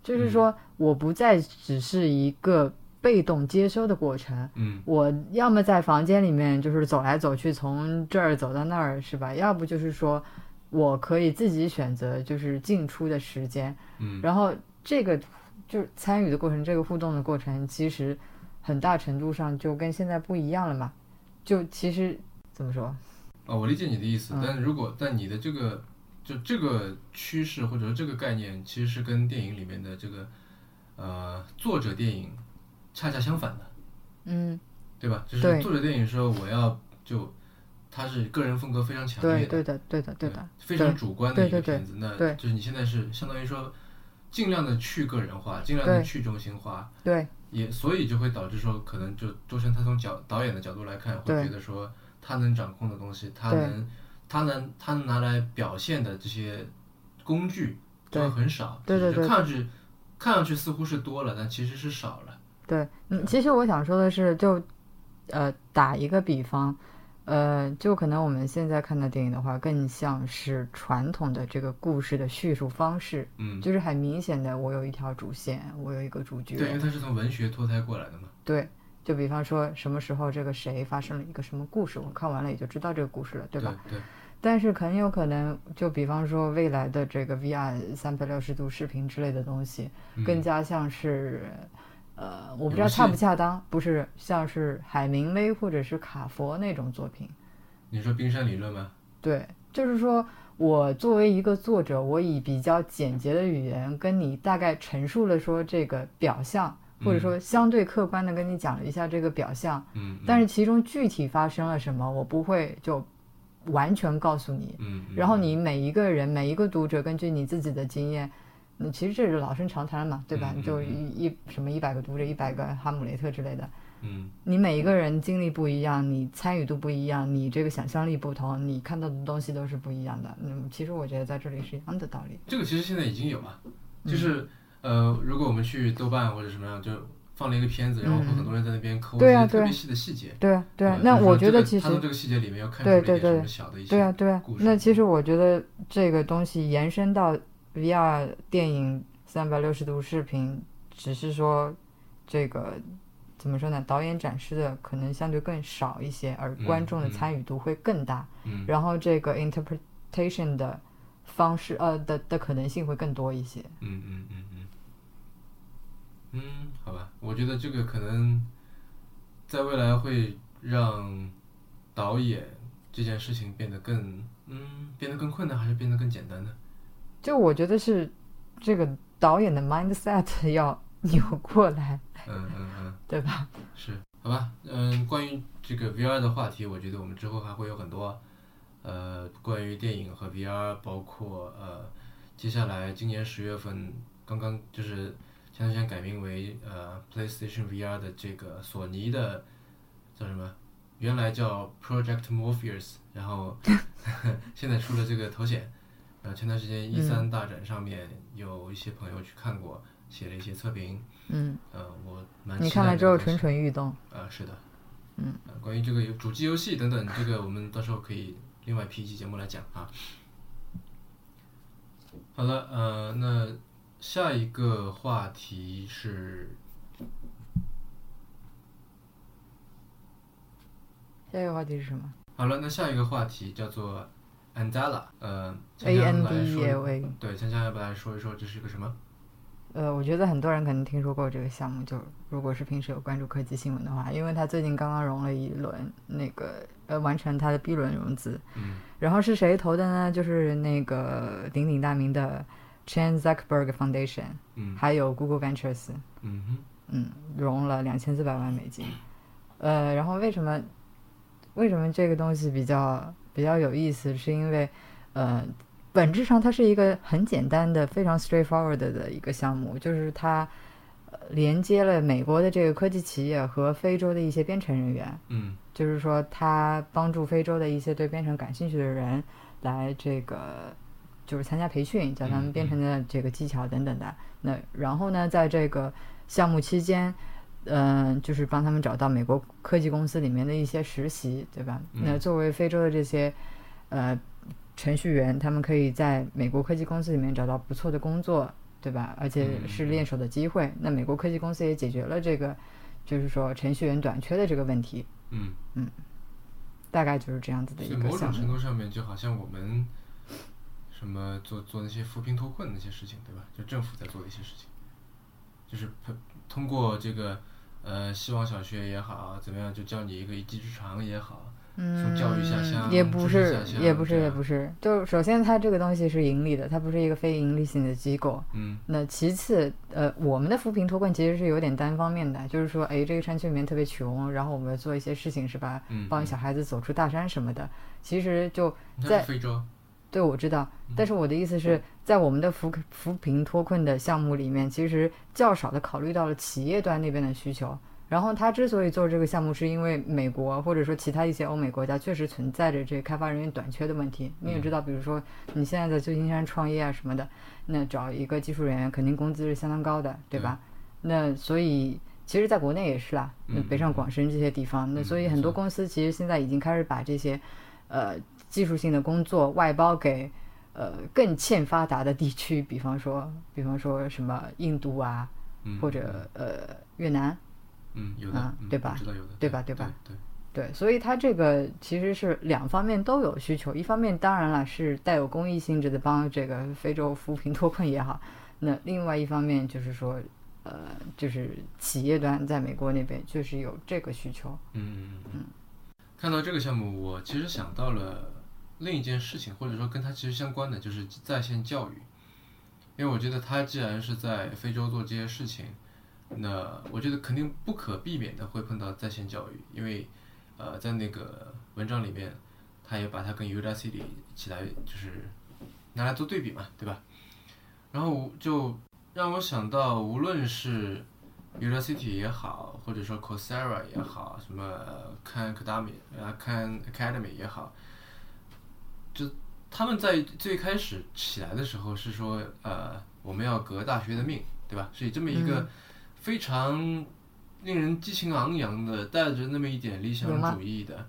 就是说我不再只是一个被动接收的过程，嗯。我要么在房间里面就是走来走去，从这儿走到那儿，是吧？要不就是说我可以自己选择就是进出的时间，嗯。然后这个就是参与的过程，这个互动的过程，其实很大程度上就跟现在不一样了嘛。就其实怎么说？哦，我理解你的意思，嗯但如果但你的这个就这个趋势或者说这个概念，其实是跟电影里面的这个呃作者电影恰恰相反的，嗯，对吧？就是作者电影说我要就他是个人风格非常强烈对的，对的，对的，对的，非常主观的一个片子，那对就是你现在是相当于说尽量的去个人化，尽量的去中心化，对也所以就会导致说，可能就周深他从角导演的角度来看，会觉得说他能掌控的东西，他能他能他能拿来表现的这些工具就会对很少，对对对就是看上去看上去似乎是多了，但其实是少了。对，嗯，其实我想说的是，就呃打一个比方，呃，就可能我们现在看的电影的话，更像是传统的这个故事的叙述方式，嗯，就是很明显的，我有一条主线，我有一个主角，对，因为它是从文学脱胎过来的嘛。对，就比方说什么时候这个谁发生了一个什么故事，我看完了也就知道这个故事了，对吧？对？但是很有可能，就比方说未来的这个 VR 三百六十度视频之类的东西，嗯更加像是，呃，我不知道恰不恰当，不是像是海明威或者是卡佛那种作品。你说冰山理论吗？对，就是说我作为一个作者，我以比较简洁的语言跟你大概陈述了说这个表象，或者说相对客观的跟你讲了一下这个表象，嗯，但是其中具体发生了什么，我不会就完全告诉你。嗯，嗯然后你每一个人、每一个读者，根据你自己的经验，那其实这是老生常谈了嘛，对吧？嗯嗯就一一什么一百个读者，一百个哈姆雷特之类的，嗯你每一个人经历不一样，你参与度不一样，你这个想象力不同，你看到的东西都是不一样的。嗯，其实我觉得在这里是一样的道理。这个其实现在已经有了，嗯就是、呃，如果我们去豆瓣或者什么样，就放了一个片子，然后很多人在那边抠一对啊对啊些特别细的细节。对啊，对啊。那我觉得其实他从这个细节里面要看出对对对一些什么小的一些对啊，对啊那其实我觉得这个东西延伸到 VR 电影三百六十度视频，只是说这个怎么说呢？导演展示的可能相对更少一些，而嗯观众的嗯参与度会更大。嗯然后这个 interpretation 的方式，呃的的可能性会更多一些。嗯嗯嗯嗯，嗯，好吧，我觉得这个可能在未来会让导演这件事情变得更嗯变得更困难，还是变得更简单呢？就我觉得是这个导演的 mindset [laughs] 要扭过来，嗯嗯嗯，对吧？是，好吧，嗯，关于这个 VR 的话题，我觉得我们之后还会有很多，呃，关于电影和 VR，包括呃，接下来今年十月份刚刚就是前段时间改名为呃 PlayStation VR 的这个索尼的叫什么？原来叫 Project Morpheus，然后 [laughs] 现在出了这个头显。呃，前段时间一三大展上面有一些朋友去看过，写了一些测评。嗯，呃，我蛮你看了之后蠢蠢欲动。呃，是的，嗯呃，关于这个有主机游戏等等，这个我们到时候可以另外批一期节目来讲啊。好了，呃，那下一个话题是下一个话题是什么好了，那下一个话题叫做 Andala，呃，锵？A 锵 N 来 D 说 E L A。对，锵锵要不要来说一说这是个什么？呃，我觉得很多人可能听说过这个项目，就如果是平时有关注科技新闻的话，因为它最近刚刚融了一轮那个呃完成它的 B 轮融资，嗯然后是谁投的呢？就是那个鼎鼎大名的 Chan Zuckerberg Foundation，嗯还有 Google Ventures，嗯哼嗯，融了两千四百万美金。呃，然后为什么为什么这个东西比较比较有意思？是因为呃，本质上它是一个很简单的、非常 straightforward 的一个项目，就是它呃连接了美国的这个科技企业和非洲的一些编程人员。嗯就是说，它帮助非洲的一些对编程感兴趣的人来这个，就是参加培训，教他们编程的这个技巧等等的。那然后呢，在这个项目期间，嗯、就是帮他们找到美国科技公司里面的一些实习，对吧？嗯那作为非洲的这些呃程序员，他们可以在美国科技公司里面找到不错的工作，对吧？而且是练手的机会。那美国科技公司也解决了这个，就是说程序员短缺的这个问题。嗯嗯，大概就是这样子的一个项目。种程度上面就好像我们什么做做那些扶贫脱困那些事情，对吧？就政府在做的一些事情，就是通通过这个呃希望小学也好，怎么样就教你一个一技之长也好，从教育下乡嗯也不是也不是，也不是。就首先，它这个东西是盈利的，它不是一个非盈利性的机构。嗯那其次，呃，我们的扶贫脱困其实是有点单方面的，就是说，哎，这个山区里面特别穷，然后我们做一些事情是吧，嗯，帮小孩子走出大山什么的。其实就在非洲，对，我知道，但是我的意思是在我们的扶扶贫脱困的项目里面，其实较少的考虑到了企业端那边的需求。然后他之所以做这个项目，是因为美国或者说其他一些欧美国家确实存在着这个开发人员短缺的问题。你也知道，比如说你现在在旧金山创业啊什么的，那找一个技术人员肯定工资是相当高的，对吧？那所以其实在国内也是啦，北上广深这些地方，那嗯所以很多公司其实现在已经开始把这些呃技术性的工作外包给呃更欠发达的地区，比方说比方说什么印度啊，嗯，或者呃越南，嗯有的对吧？知道有的，对吧？对吧？对，对，所以它这个其实是两方面都有需求，一方面当然了是带有公益性质的帮这个非洲扶贫脱困也好，那另外一方面就是说。呃，就是企业端在美国那边确实有这个需求，嗯嗯。看到这个项目，我其实想到了另一件事情，或者说跟它其实相关的，就是在线教育。因为我觉得它既然是在非洲做这些事情，那我觉得肯定不可避免的会碰到在线教育，因为呃，在那个文章里面，他也把它跟 Udacity 起来就是拿来做对比嘛，对吧？然后就让我想到，无论是 Udacity 也好，或者说 Coursera 也好，什么 Khan Academy 啊 Khan Academy 也好，就他们在最开始起来的时候是说，呃，我们要革大学的命，对吧？是以这么一个非常令人激情昂扬的，带着那么一点理想主义的，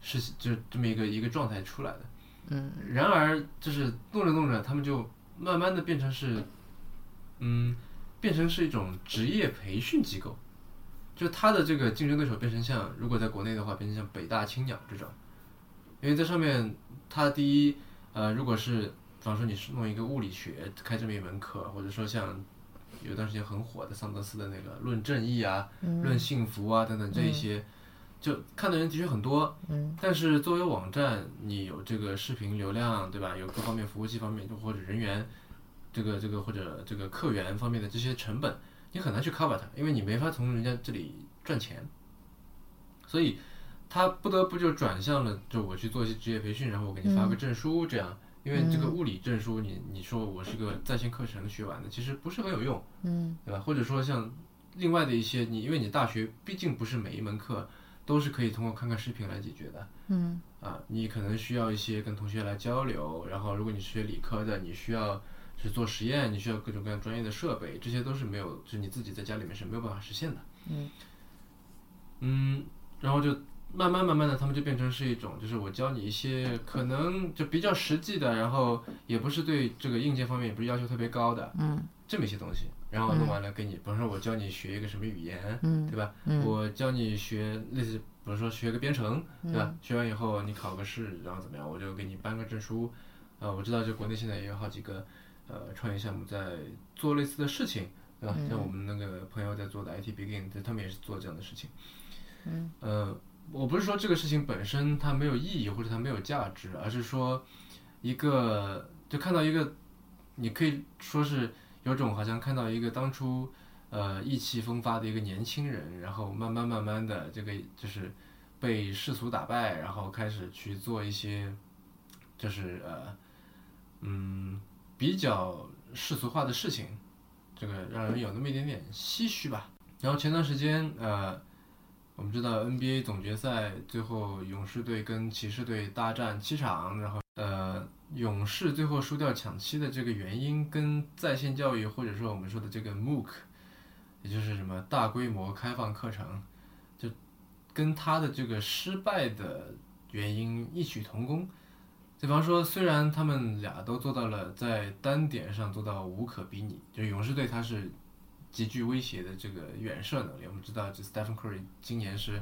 是就这么一个一个状态出来的。嗯然而，就是弄着弄着，他们就慢慢的变成是，嗯，变成是一种职业培训机构，就他的这个竞争对手变成像，如果在国内的话，变成像北大青鸟这种，因为在上面，它第一，呃，如果是，比方说你是弄一个物理学开这么一门课，或者说像有段时间很火的桑德斯的那个论正义啊、论幸福啊等等这一些，就看的人的确很多，嗯。但是作为网站，你有这个视频流量，对吧？有各方面服务器方面，或者人员，这个这个或者这个客源方面的这些成本，你很难去 cover 它，因为你没法从人家这里赚钱，所以他不得不就转向了，就我去做一些职业培训，然后我给你发个证书，这样，因为这个物理证书你，你说我是个在线课程学完的，其实不是很有用，嗯对吧？或者说像另外的一些，你因为你大学毕竟不是每一门课都是可以通过看看视频来解决的。嗯啊，你可能需要一些跟同学来交流，然后如果你是学理科的，你需要是做实验，你需要各种各样专业的设备，这些都是没有，就是你自己在家里面是没有办法实现的。嗯嗯，然后就慢慢慢慢的，他们就变成是一种，就是我教你一些可能就比较实际的，然后也不是对这个硬件方面也不是要求特别高的嗯这么一些东西，然后弄完了给你，比如说我教你学一个什么语言，嗯对吧？嗯我教你学类似，比如说学个编程，对吧？学完以后你考个试，然后怎么样，我就给你颁个证书。呃，我知道，就国内现在也有好几个呃创业项目在做类似的事情，对吧？像我们那个朋友在做的 IT Begin，对他们也是做这样的事情。嗯。呃，我不是说这个事情本身它没有意义或者它没有价值，而是说一个就看到一个你可以说是有种好像看到一个当初呃意气风发的一个年轻人，然后慢慢慢慢的这个就是被世俗打败，然后开始去做一些就是呃嗯比较世俗化的事情，这个让人有那么一点点唏嘘吧。然后前段时间呃。我们知道 NBA 总决赛最后勇士队跟骑士队大战七场，然后呃勇士最后输掉抢七的这个原因跟在线教育或者说我们说的这个 MOOC，也就是什么大规模开放课程，就跟他的这个失败的原因异曲同工。比方说，虽然他们俩都做到了在单点上做到无可比拟，就勇士队他是。极具威胁的这个远射能力，我们知道，就 Stephen Curry 今年是，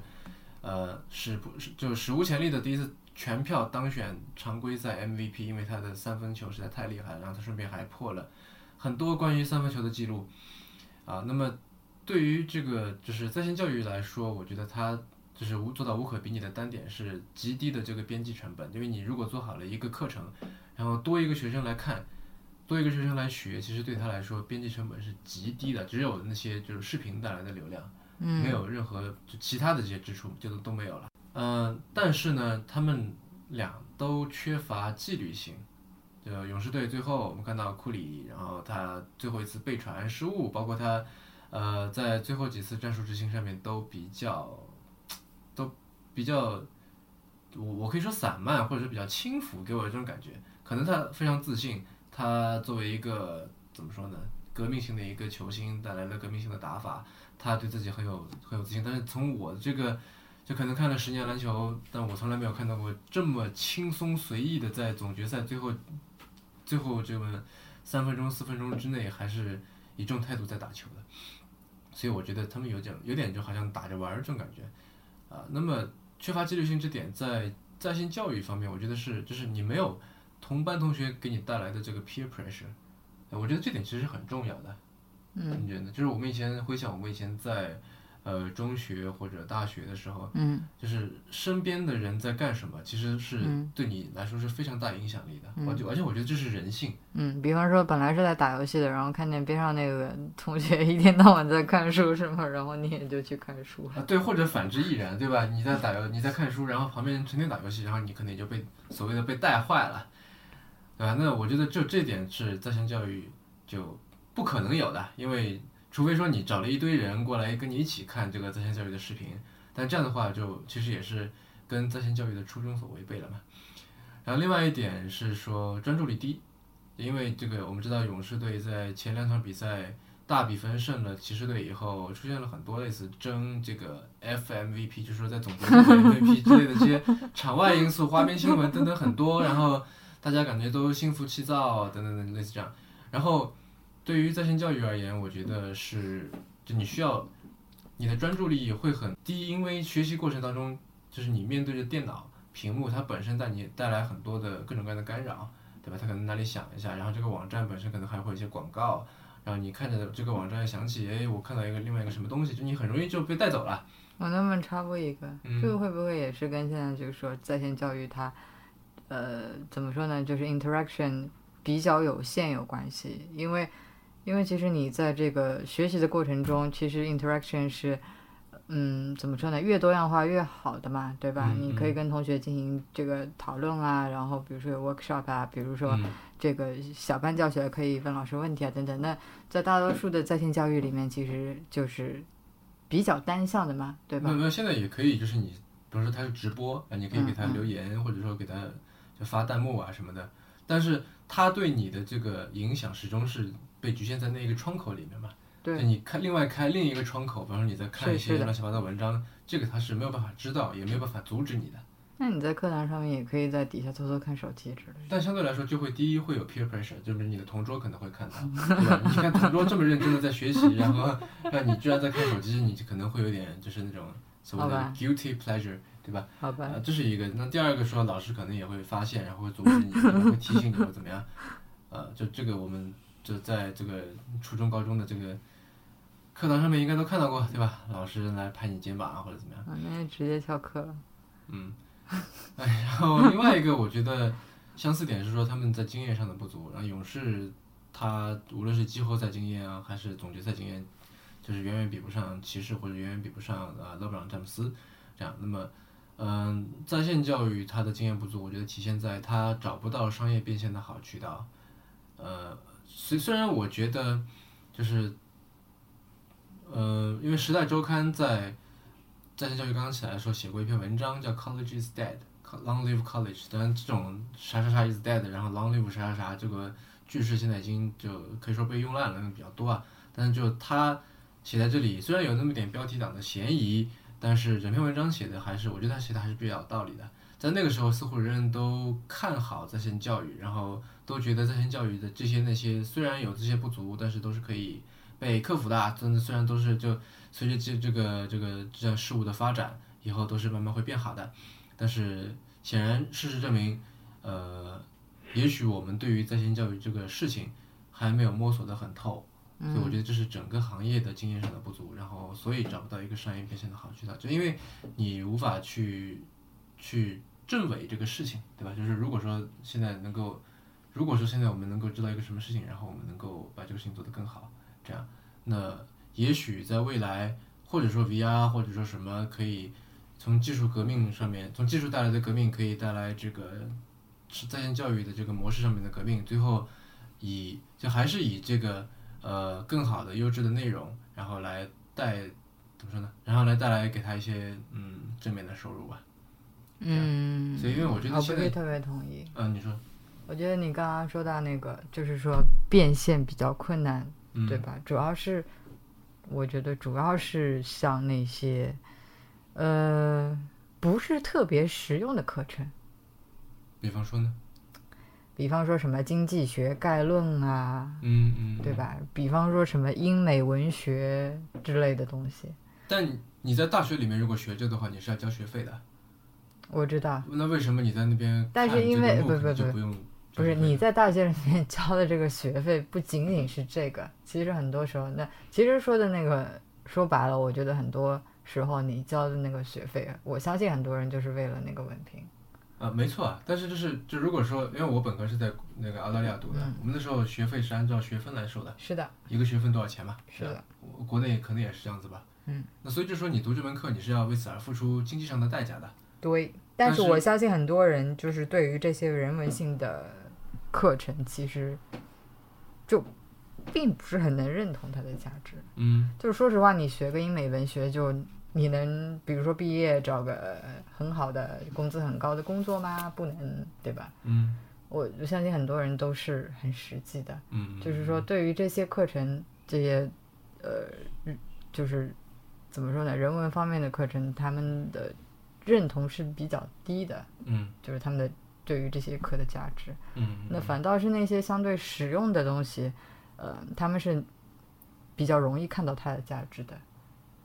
呃，是不是就史无前例的第一次全票当选常规赛 MVP，因为他的三分球实在太厉害了，然后他顺便还破了很多关于三分球的记录，啊，那么对于这个就是在线教育来说，我觉得他就是无做到无可比拟的单点是极低的这个边际成本，因为你如果做好了一个课程，然后多一个学生来看。多一个学生来学，其实对他来说边际成本是极低的，只有那些就是视频带来的流量，没有任何就其他的这些支出就都没有了。嗯，但是呢，他们俩都缺乏纪律性。就勇士队最后我们看到库里，然后他最后一次被传失误，包括他呃在最后几次战术执行上面都比较都比较，我我可以说散漫或者是比较轻浮，给我这种感觉。可能他非常自信。他作为一个怎么说呢，革命性的一个球星，带来了革命性的打法，他对自己很有很有自信。但是从我这个，就可能看了十年篮球，但我从来没有看到过这么轻松随意的在总决赛最后，最后这么三分钟四分钟之内还是以这种态度在打球的。所以我觉得他们有点有点就好像打着玩儿这种感觉，啊，那么缺乏纪律性这点在在线教育方面，我觉得是就是你没有。同班同学给你带来的这个 peer pressure，我觉得这点其实很重要的。嗯，你觉得？就是我们以前回想，我们以前在呃中学或者大学的时候，嗯，就是身边的人在干什么，其实是对你来说是非常大影响力的。而且而且我觉得这是人性。嗯，比方说本来是在打游戏的，然后看见边上那个同学一天到晚在看书是吗，然后你也就去看书。啊，对，或者反之亦然，对吧？你在打游，你在看书，然后旁边人成天打游戏，然后你可能也就被所谓的被带坏了。对吧？那我觉得就这点是在线教育就不可能有的，因为除非说你找了一堆人过来跟你一起看这个在线教育的视频，但这样的话就其实也是跟在线教育的初衷所违背了嘛。然后另外一点是说专注力低，因为这个我们知道勇士队在前两场比赛大比分胜了骑士队以后，出现了很多类似争这个 FMVP，就是说在总决赛 MVP 之类的这些场外因素、花边新闻等等很多，然后。大家感觉都心浮气躁等等等类似这样，然后对于在线教育而言，我觉得是就你需要你的专注力会很低，因为学习过程当中就是你面对着电脑屏幕，它本身带你带来很多的各种各样的干扰，对吧？它可能哪里响一下，然后这个网站本身可能还会有一些广告，然后你看着这个网站想起，哎，我看到一个另外一个什么东西，就你很容易就被带走了。我能不能插播一个？这个会不会也是跟现在就是说在线教育它？呃，怎么说呢？就是 interaction 比较有限有关系，因为，因为其实你在这个学习的过程中，其实 interaction 是，嗯，怎么说呢？越多样化越好的嘛，对吧？你可以跟同学进行这个讨论啊，然后比如说有 workshop 啊，比如说这个小班教学可以问老师问题啊，等等。那在大多数的在线教育里面，其实就是比较单向的嘛，对吧？那那现在也可以，就是你，比如说他是直播啊，你可以给他留言，或者说给他。就发弹幕啊什么的，但是他对你的这个影响始终是被局限在那一个窗口里面嘛。对。你开另外开另一个窗口，比方说你在看一些乱七八糟文章，这个他是没有办法知道，也没有办法阻止你的。那你在课堂上面也可以在底下偷偷看手机之类的。但相对来说，就会第一会有 peer pressure，就是你的同桌可能会看到，对吧？你看同桌这么认真的在学习，然后让你居然在看手机，你就可能会有点就是那种所谓的 guilty pleasure。对吧？好吧。这是一个。那第二个说，老师可能也会发现，然后会阻止你，可能会提醒你或怎么样。呃，就这个，我们就在这个初中、高中的这个课堂上面应该都看到过，对吧？老师来拍你肩膀啊，或者怎么样。啊，那直接翘课了。嗯。[laughs] 哎，然后另外一个，我觉得相似点是说他们在经验上的不足。然后勇士他无论是季后赛经验啊，还是总决赛经验，就是远远比不上骑士或者远远比不上呃勒布朗詹姆斯这样。那么，嗯、在线教育它的经验不足，我觉得体现在他找不到商业变现的好渠道。呃，虽虽然我觉得就是，呃，因为《时代周刊》在在线教育刚刚起来的时候写过一篇文章，叫 “College is dead”。Long live college，当然这种啥啥啥 is dead，然后 long live 啥啥啥这个句式现在已经就可以说被用烂了，比较多啊。但是就他写在这里，虽然有那么点标题党的嫌疑，但是整篇文章写的还是，我觉得他写的还是比较有道理的。在那个时候，似乎人人都看好在线教育，然后都觉得在线教育的这些那些虽然有这些不足，但是都是可以被克服的。真的虽然都是就随着这这个这个这样事物的发展，以后都是慢慢会变好的。但是显然事实证明，呃，也许我们对于在线教育这个事情还没有摸索得很透，所以我觉得这是整个行业的经验上的不足，然后所以找不到一个商业变现的好渠道，就因为你无法去去证伪这个事情，对吧？就是如果说现在能够，如果说现在我们能够知道一个什么事情，然后我们能够把这个事情做得更好，这样，那也许在未来，或者说 VR，或者说什么可以。从技术革命上面，从技术带来的革命可以带来这个在线教育的这个模式上面的革命，最后以就还是以这个呃更好的优质的内容，然后来带怎么说呢？然后来带来给他一些嗯正面的收入吧。嗯，所以因为我觉得我现在不是特别同意。嗯、你说我觉得你刚刚说到那个，就是说变现比较困难，嗯对吧？主要是，我觉得主要是像那些，呃，不是特别实用的课程，比方说呢？比方说什么经济学概论啊，嗯嗯，对？吧？比方说什么英美文学之类的东西，但你你在大学里面如果学这个的话，你是要交学费的。我知道。那为什么你在那边但是因为不不不就不用不是你在大学里面交的这个学费，不仅仅是这个，其实很多时候，那其实说的那个说白了，我觉得很多时候你交的那个学费，我相信很多人就是为了那个文凭。啊，没错啊，但是就是就如果说，因为我本科是在那个澳大利亚读的，嗯我们那时候学费是按照学分来收的，是的，一个学分多少钱嘛？是的，我国内可能也是这样子吧。嗯，那所以就说你读这门课，你是要为此而付出经济上的代价的。对。但是我相信很多人就是对于这些人文性的课程，其实就并不是很能认同它的价值。嗯就是说实话，你学个英美文学，就你能比如说毕业找个很好的工资很高的工作吗？不能，对吧？嗯我我相信很多人都是很实际的，嗯，就是说对于这些课程，这些呃，日就是怎么说呢，人文方面的课程，他们的认同是比较低的，嗯就是他们的对于这些课的价值。嗯，那反倒是那些相对实用的东西，呃，他们是比较容易看到它的价值的。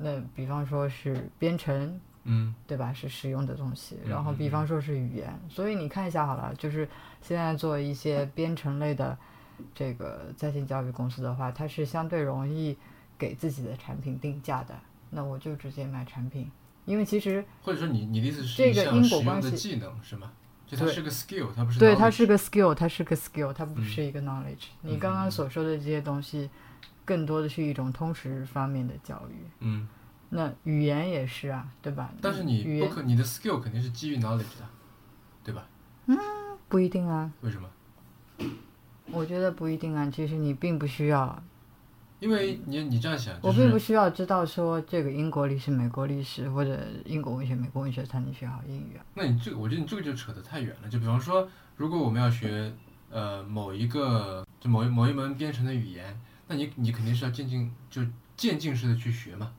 那比方说是编程，嗯对吧？是实用的东西。嗯然后比方说是语言，所以你看一下好了，就是现在做一些编程类的这个在线教育公司的话，它是相对容易给自己的产品定价的。那我就直接买产品，因为其实或者说你你的意思是这个因果关系技能是吗？就它是个 skill，它不是对，它是个 skill，它是个 skill，它不嗯是一个 knowledge。嗯你刚刚所说的这些东西，更多的是一种通识方面的教育。嗯，那语言也是啊，对吧？但是你不言可你的 skill 肯定是基于 knowledge 的，对吧？嗯不一定啊，为什么？我觉得不一定啊。其实你并不需要，因为你你这样想，就我并不需要知道说这个英国历史、美国历史或者英国文学、美国文学才能学好英语啊。那你这个，我觉得你这个就扯得太远了。就比方说，如果我们要学呃某一个就某一某一门编程的语言，那你你肯定是要渐进就渐进式的去学嘛。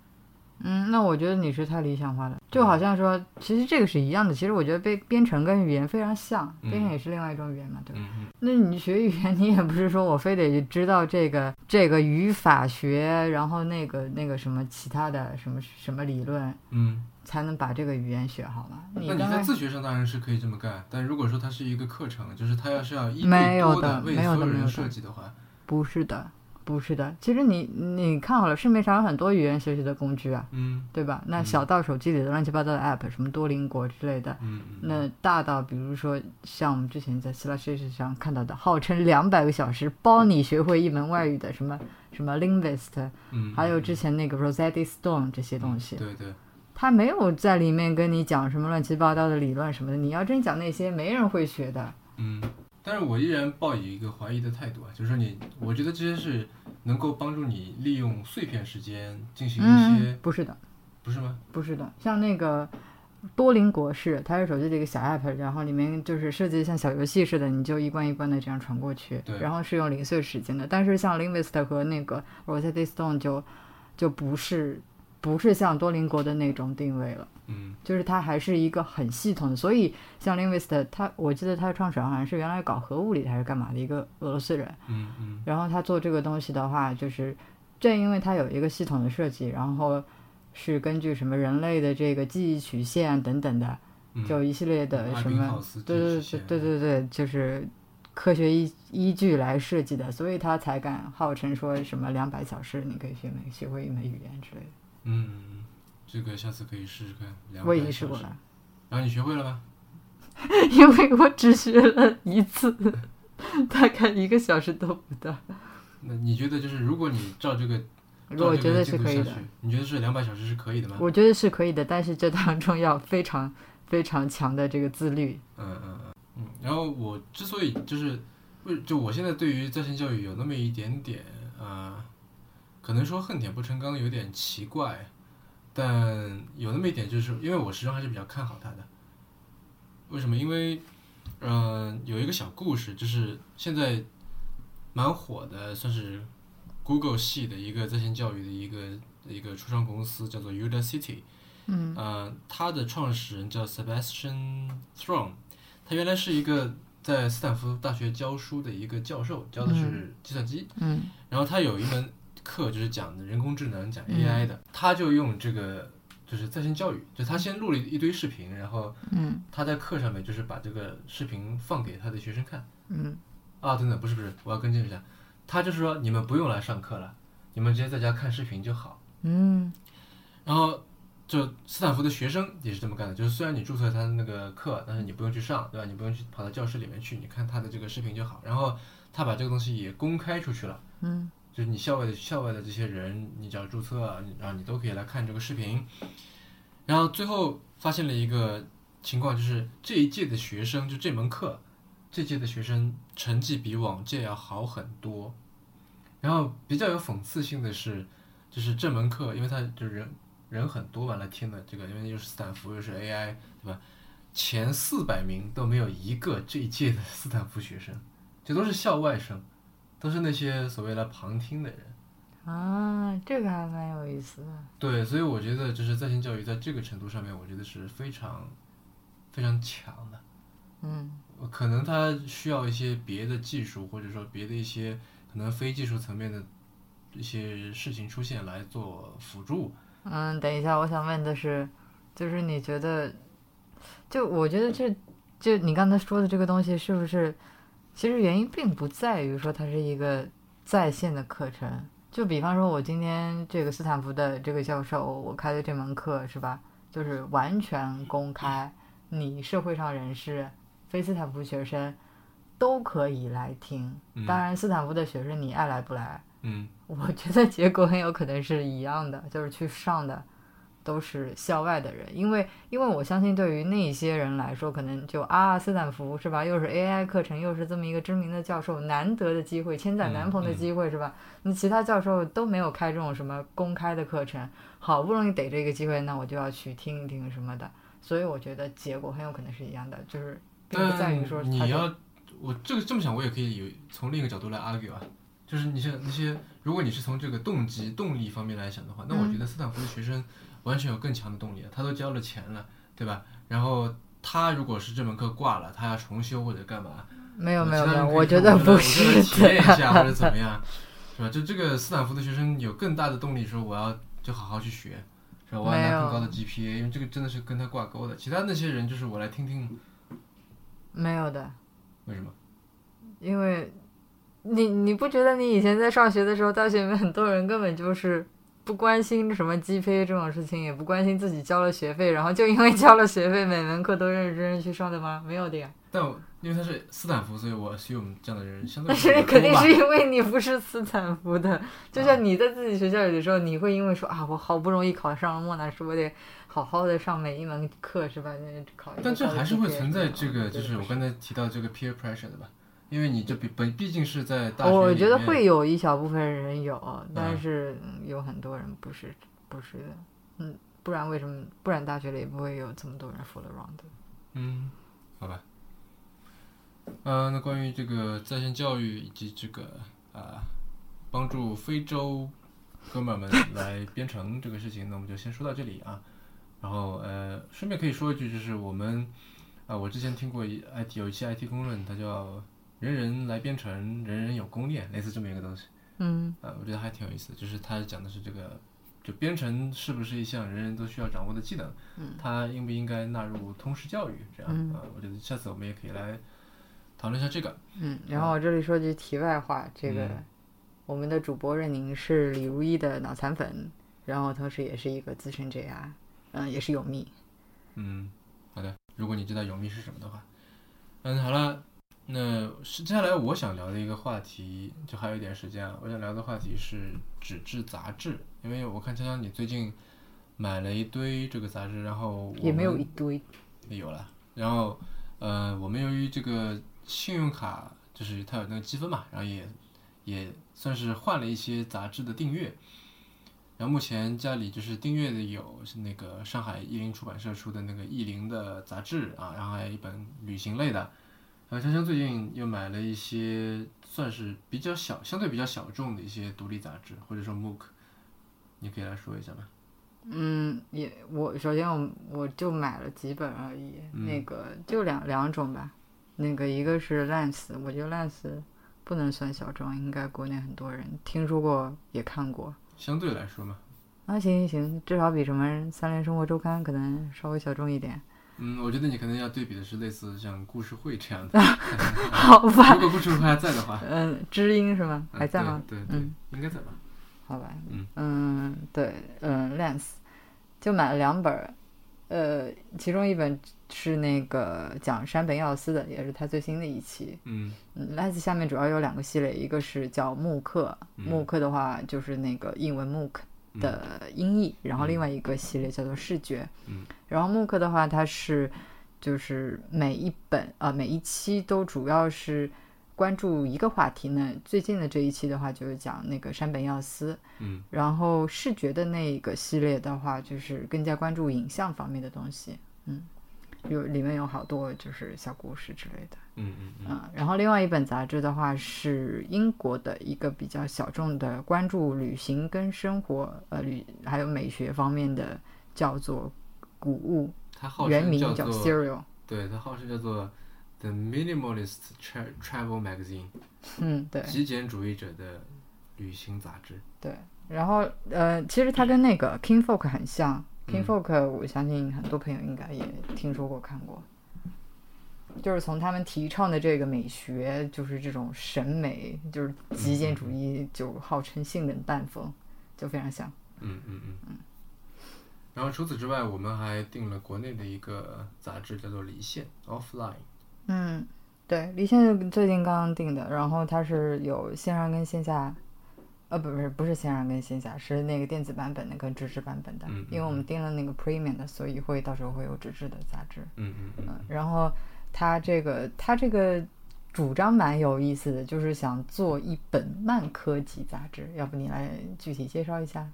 嗯，那我觉得你是太理想化了，就好像说，其实这个是一样的。其实我觉得编编程跟语言非常像，嗯编程也是另外一种语言嘛，对吧？那你学语言，你也不是说我非得知道这个这个语法学，然后那个那个什么其他的什么什么理论，嗯。才能把这个语言学好吗？那你在刚自学上当然是可以这么干，但如果说它是一个课程，就是它要是要一没对多有的为没有所有人的没有的设计的话，不是的，不是的，其实你你看好了，市面上有很多语言学习的工具啊，嗯。对吧？那嗯。小到手机里的乱七八糟的 app，什么多邻国之类的，嗯嗯，那大到比如说像我们之前在 Slashish 上看到的，号称两百个小时包你学会一门外语的什么什么 Linguist，嗯，还有嗯之前那个 Rosetta Stone 这些东西，对对，他没有在里面跟你讲什么乱七八糟的理论什么的，你要真讲那些，没人会学的。嗯，但是我依然抱以一个怀疑的态度啊，就是说你，我觉得这些是能够帮助你利用碎片时间进行一些，嗯，不是的，不是吗？不是的，像那个多邻国是，它是手机的一个小 app，然后里面就是设计像小游戏似的，你就一关一关的这样传过去对，然后是用零碎时间的。但是像 Linguist 和那个 Rosetta Stone 就就不是不是像多邻国的那种定位了。嗯。就是它还是一个很系统的，所以像 Linguist，它我记得它的创始人好像是原来搞核物理还是干嘛的一个俄罗斯人，嗯嗯。然后他做这个东西的话，就是正因为它有一个系统的设计，然后是根据什么人类的这个记忆曲线等等的，嗯，就一系列的什么对对对对对对，就是科学依依据来设计的，所以他才敢号称说什么两百小时你可以学门学会一门语言之类的。嗯，这个下次可以试试看。我已经试过了，然后你学会了吗？因为我只学了一次，大概一个小时都不到。那你觉得就是如果你照这个，我觉得是可以的，，你觉得是两百小时是可以的吗？我觉得是可以的，但是这当中要非常非常强的这个自律。嗯嗯嗯。然后我之所以就是为就我现在对于在线教育有那么一点点啊、可能说恨铁不成钢有点奇怪，但有那么一点就是因为我始终还是比较看好他的。为什么？因为嗯、呃有一个小故事，就是现在蛮火的，算是 Google 系的一个在线教育的一个一个初创公司，叫做 Udacity。嗯呃，它的创始人叫 Sebastian Throne，他原来是一个在斯坦福大学教书的一个教授，教的是计算机。嗯然后他有一门课就是讲的人工智能，讲嗯 AI 的，他就用这个就是在线教育，就他先录了一堆视频，然后嗯他在课上面就是把这个视频放给他的学生看。嗯啊，等等，不是不是，我要更正一下，他就是说你们不用来上课了，你们直接在家看视频就好。嗯然后就斯坦福的学生也是这么干的，就是虽然你注册他的那个课，但是你不用去上，对吧？你不用去跑到教室里面去，你看他的这个视频就好。然后他把这个东西也公开出去了，嗯就是你校外的校外的这些人，你只要注册啊，然后你都可以来看这个视频。然后最后发现了一个情况，就是这一届的学生就这门课，这届的学生成绩比往届要好很多。然后比较有讽刺性的是，就是这门课，因为他就是人人很多嘛来听的这个，因为又是斯坦福又是 AI，对吧？前四百名都没有一个这一届的斯坦福学生，这都是校外生，都是那些所谓来旁听的人。啊，这个还蛮有意思的。对，所以我觉得就是在线教育在这个程度上面，我觉得是非常非常强的。嗯可能它需要一些别的技术，或者说别的一些可能非技术层面的一些事情出现来做辅助。嗯，等一下，我想问的是，就是你觉得，就我觉得这就你刚才说的这个东西是不是，其实原因并不在于说它是一个在线的课程。就比方说，我今天这个斯坦福的这个教授，我开的这门课是吧，就是完全公开，你社会上人士、非斯坦福学生都可以来听。嗯当然，斯坦福的学生你爱来不来，嗯我觉得结果很有可能是一样的，就是去上的都是校外的人，因为因为我相信对于那些人来说，可能就啊斯坦福是吧，又是 AI 课程，又是这么一个知名的教授，难得的机会，千载难逢的机会是吧？那其他教授都没有开这种什么公开的课程，好不容易逮着一个机会，那我就要去听一听什么的，所以我觉得结果很有可能是一样的，就是并不在于说你要我这个这么想，我也可以有从另一个角度来 argue 啊，就是你像那些，如果你是从这个动机动力方面来想的话，那我觉得斯坦福的学生完全有更强的动力，他都交了钱了，对吧？然后他如果是这门课挂了，他要重修或者干嘛？没有没有没有，我觉得不是体验一。下或者怎么样，[laughs] 是吧？就这个斯坦福的学生有更大的动力说我要就好好去学，是吧？我要拿更高的 GPA，因为这个真的是跟他挂钩的。其他那些人就是我来听听没有的，为什么？因为你你不觉得你以前在上学的时候，大学里面很多人根本就是不关心什么 GPA 这种事情，也不关心自己交了学费，然后就因为交了学费，每门课都认认真真去上的吗？没有的呀。但我因为他是斯坦福，所以我希望这样的人相对 [laughs] 但是肯定是因为你不是斯坦福的，[laughs] 就像你在自己学校里的时候，你会因为说啊，我好不容易考上了莫纳什，我得好好的上每一门课，是吧？那考但这还是会存在这个，就是我刚才提到这个 peer pressure 的吧？因为你这毕本毕竟是在大学我觉得会有一小部分人有，但嗯是嗯有很多人不是不是的，嗯，不然为什么？不然大学里也不会有这么多人 fool around 的。嗯，好吧。呃，那关于这个在线教育以及这个啊、帮助非洲哥们儿们 [laughs] 来编程这个事情，那我们就先说到这里啊。然后呃，顺便可以说一句，就是我们啊、我之前听过一 IT 有一期 IT 公论，它叫“人人来编程，人人有攻略”，类似这么一个东西。嗯呃，我觉得还挺有意思的，就是它讲的是这个，就编程是不是一项人人都需要掌握的技能，嗯它应不应该纳入通识教育？这样啊、嗯我觉得下次我们也可以来讨论一下这个。嗯，然后我这里说句题外话，这个、嗯我们的主播任宁是李如一的脑残粉，然后同时也是一个资深 JR，嗯，也是永密。嗯，好的，如果你知道永密是什么的话，嗯，好了，那是接下来我想聊的一个话题，就还有一点时间啊，我想聊的话题是纸质杂志，因为我看锵锵你最近买了一堆这个杂志，然后我也没有一堆，没有了。然后，呃，我们由于这个信用卡就是它有那个积分嘛，然后也也算是换了一些杂志的订阅。然后目前家里就是订阅的有是那个上海译林出版社出的那个译林的杂志啊，然后还有一本旅行类的。然后香香最近又买了一些算是比较小、相对比较小众的一些独立杂志，或者说 MOOC，你可以来说一下吗？嗯，也我首先我我就买了几本而已，嗯那个就两两种吧，那个一个是 Lens，我觉得 Lens 不能算小众，应该国内很多人听说过也看过。相对来说嘛，啊，行行行，至少比什么《三联生活周刊》可能稍微小众一点。嗯，我觉得你可能要对比的是类似像故事会这样的。[laughs] 好吧，如果故事会还在的话，嗯，知音是吗？嗯还在吗？对对对，嗯应该在吧？好吧，嗯嗯，对，嗯，Lens 就买了两本儿，呃，其中一本是那个讲山本耀司的，也是他最新的一期。嗯嗯，Lens 下面主要有两个系列，一个是叫慕课，嗯慕课的话就是那个英文 MOOC 的音译，然后另外一个系列叫做视觉。嗯然后慕课的话，它是就是每一本呃每一期都主要是关注一个话题呢。最近的这一期的话，就是讲那个山本耀司。嗯然后视觉的那个系列的话，就是更加关注影像方面的东西。嗯，有里面有好多就是小故事之类的。嗯嗯嗯嗯，然后另外一本杂志的话是英国的一个比较小众的关注旅行跟生活，呃旅还有美学方面的，叫做谷物，它号原名叫 Serial。对，它号称叫做 The Minimalist Tra Travel Magazine，嗯，对极简主义者的旅行杂志。对。然后呃，其实它跟那个 King Folk 很像。King 嗯 Folk 我相信很多朋友应该也听说过看过。就是从他们提倡的这个美学，就是这种审美，就是极简主义，就号称性冷淡风，就非常像。嗯嗯嗯嗯。然后除此之外，我们还订了国内的一个杂志，叫做《离线 Offline》。嗯，对，离线是最近刚刚订的，然后它是有线上跟线下，呃，不不是不是线上跟线下，是那个电子版本的跟纸质版本的，嗯嗯因为我们订了那个 Premium 的，所以会到时候会有纸质的杂志。嗯嗯嗯嗯，然后他这个他这个主张蛮有意思的，就是想做一本慢科技杂志，要不你来具体介绍一下？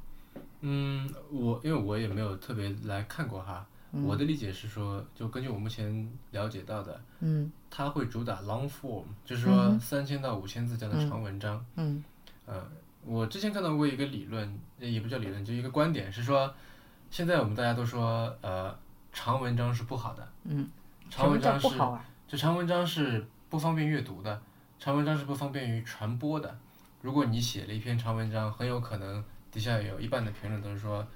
嗯，我因为我也没有特别来看过哈，我的理解是说，就根据我目前了解到的，嗯它会主打 long form，就是嗯说三千到五千字这样的长文章。嗯呃，我之前看到过一个理论，也不叫理论，就一个观点是说，现在我们大家都说，呃，长文章是不好的，嗯，长文章是不好啊？就长文章是不方便阅读的，长文章是不方便于传播的。如果你写了一篇长文章，很有可能底下有一半的评论都是说，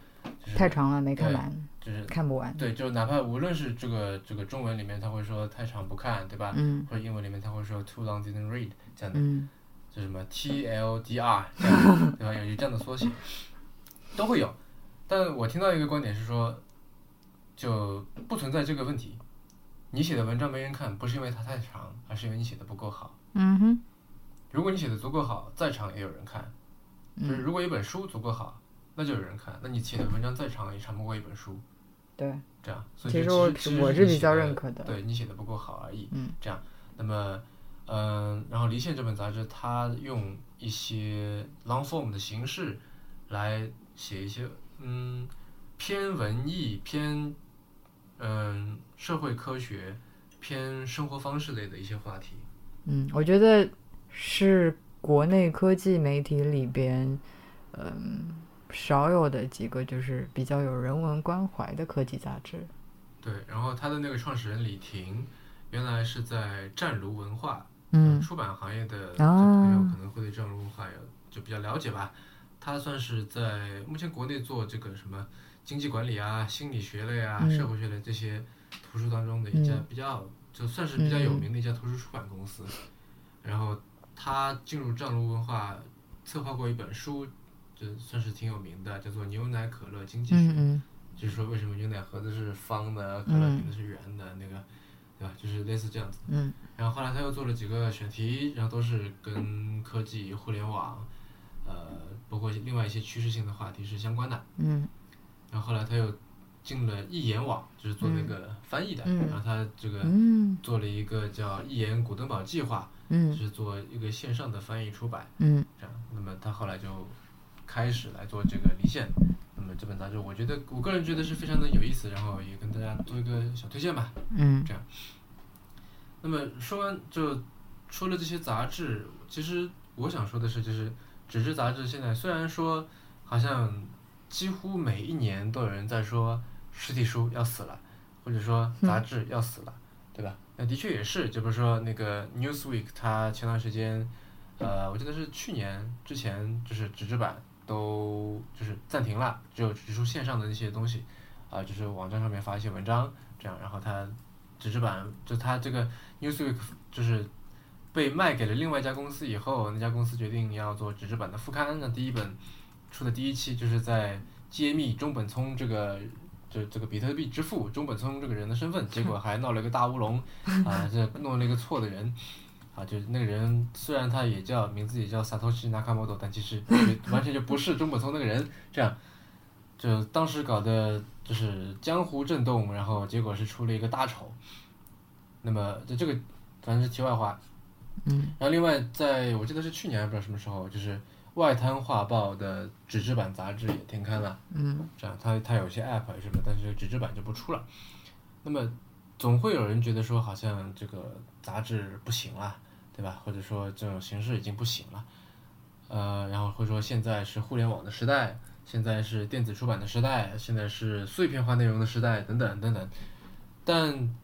就是太长了，没看完，就是看不完。对，就哪怕无论是这个这个中文里面他会说太长不看，对吧？嗯或者英文里面他会说 too long didn't read 这样的。嗯就什么 TLDR 这样，[laughs] 对吧？有有这样的缩写，都会有。但我听到一个观点是说，就不存在这个问题。你写的文章没人看，不是因为它太长，而是因为你写的不够好。嗯哼，如果你写的足够好，再长也有人看。就是如果一本书足够好，那就有人看。那你写的文章再长，也长不过一本书。对，这样，所以其实我我其实是是比较认可的对你写的不够好而已。嗯，这样，那么，嗯、然后《离线》这本杂志，它用一些 long form 的形式来写一些嗯偏文艺、偏嗯社会科学、偏生活方式类的一些话题。嗯，我觉得是国内科技媒体里边，嗯，少有的几个就是比较有人文关怀的科技杂志。对，然后他的那个创始人李婷，原来是在湛卢文化嗯出版行业的啊朋友可能会对这种文化有就比较了解吧。他算是在目前国内做这个什么经济管理啊、心理学类啊、嗯社会学类这些图书当中的一家嗯比较，就算是比较有名的一家图书出版公司。然后他进入湛卢文化，策划过一本书，就算是挺有名的，叫做《牛奶可乐经济学》。就是说为什么牛奶盒子是方的，可乐瓶子是圆的，那个，对吧？就是类似这样子。嗯然后后来他又做了几个选题，然后都是跟科技、互联网，呃，包括另外一些趋势性的话题是相关的。嗯然后后来他又进了易言网，就是做那个翻译的。嗯然后他这个嗯做了一个叫易言古登堡计划，嗯是做一个线上的翻译出版。嗯这样，那么他后来就开始来做这个离线。那么这本杂志，我觉得我个人觉得是非常的有意思，然后也跟大家做一个小推荐吧。嗯那么说完就说了这些杂志，其实我想说的是，就是纸质杂志现在虽然说好像几乎每一年都有人在说实体书要死了，或者说杂志要死了，对吧？那的确也是，就比如说那个 Newsweek，它前段时间，呃，我记得是去年之前，就是纸质版都就是暂停了，只有只出线上的那些东西，啊、就是网站上面发一些文章，这样，然后它纸质版就它这个 Newsweek 就是被卖给了另外一家公司以后，那家公司决定要做纸质版的副刊。那第一本出的第一期就是在揭秘中本聪这个这这个比特币之父中本聪这个人的身份，结果还闹了一个大乌龙啊，这弄了一个错的人。啊，就是那个人，虽然他也叫名字也叫 Satoshi Nakamoto，但其实完全就不是中本聪那个人。这样，就当时搞的就是江湖震动，然后结果是出了一个大丑。那么就这个反正是题外话。嗯。然后另外在我记得是去年还不知道什么时候，就是外滩画报的纸质版杂志也停刊了。嗯这样，它它有些 app 什么，但是纸质版就不出了。那么总会有人觉得说，好像这个杂志不行了，对吧？或者说这种形式已经不行了。呃，然后会说现在是互联网的时代，现在是电子出版的时代，现在是碎片化内容的时代，等等等等。但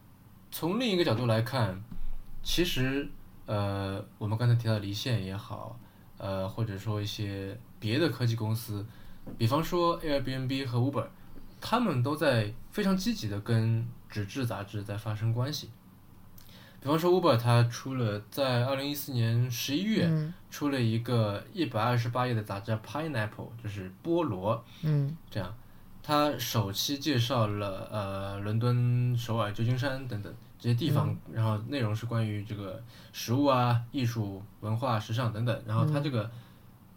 从另一个角度来看，其实呃，我们刚才提到离线也好，呃，或者说一些别的科技公司，比方说 Airbnb 和 Uber，他们都在非常积极的跟纸质杂志在发生关系。比方说 Uber，它出了在二零一四年十一月、嗯。出了一个一百二十八页的杂志叫 Pineapple，就是菠萝。嗯。这样，它首期介绍了呃伦敦、首尔、旧金山等等这些地方，然后内容是关于这个食物啊、艺术、文化、时尚等等。然后它这个、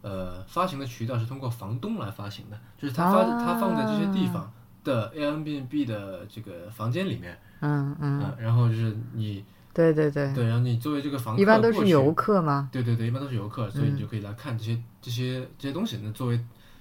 呃发行的渠道是通过房东来发行的，就是他发、他放在这些地方的 Airbnb 的这个房间里面，嗯嗯，啊然后就是你对对对，对，然后你作为这个房客一般都是游客吗。对对对，一般都是游客，所以嗯你就可以来看这些、这些这些东西。那作为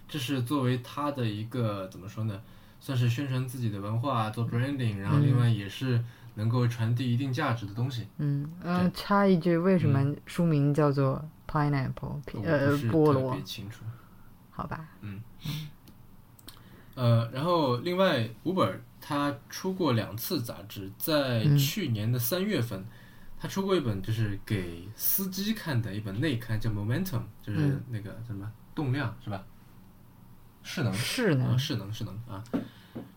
这是作为他的一个怎么说呢？算是宣传自己的文化，做 branding，然后另外也是能够传递一定价值的东西。嗯嗯，插一句，为什么书名叫做 pineapple？我呃菠萝别，清楚。好吧？嗯呃，然后另外，Uber 它出过两次杂志，在嗯。去年的三月份，他出过一本就是给司机看的一本内刊，叫 Momentum，就是嗯。那个什么动量是吧？势能。啊，是呢，势能势能啊，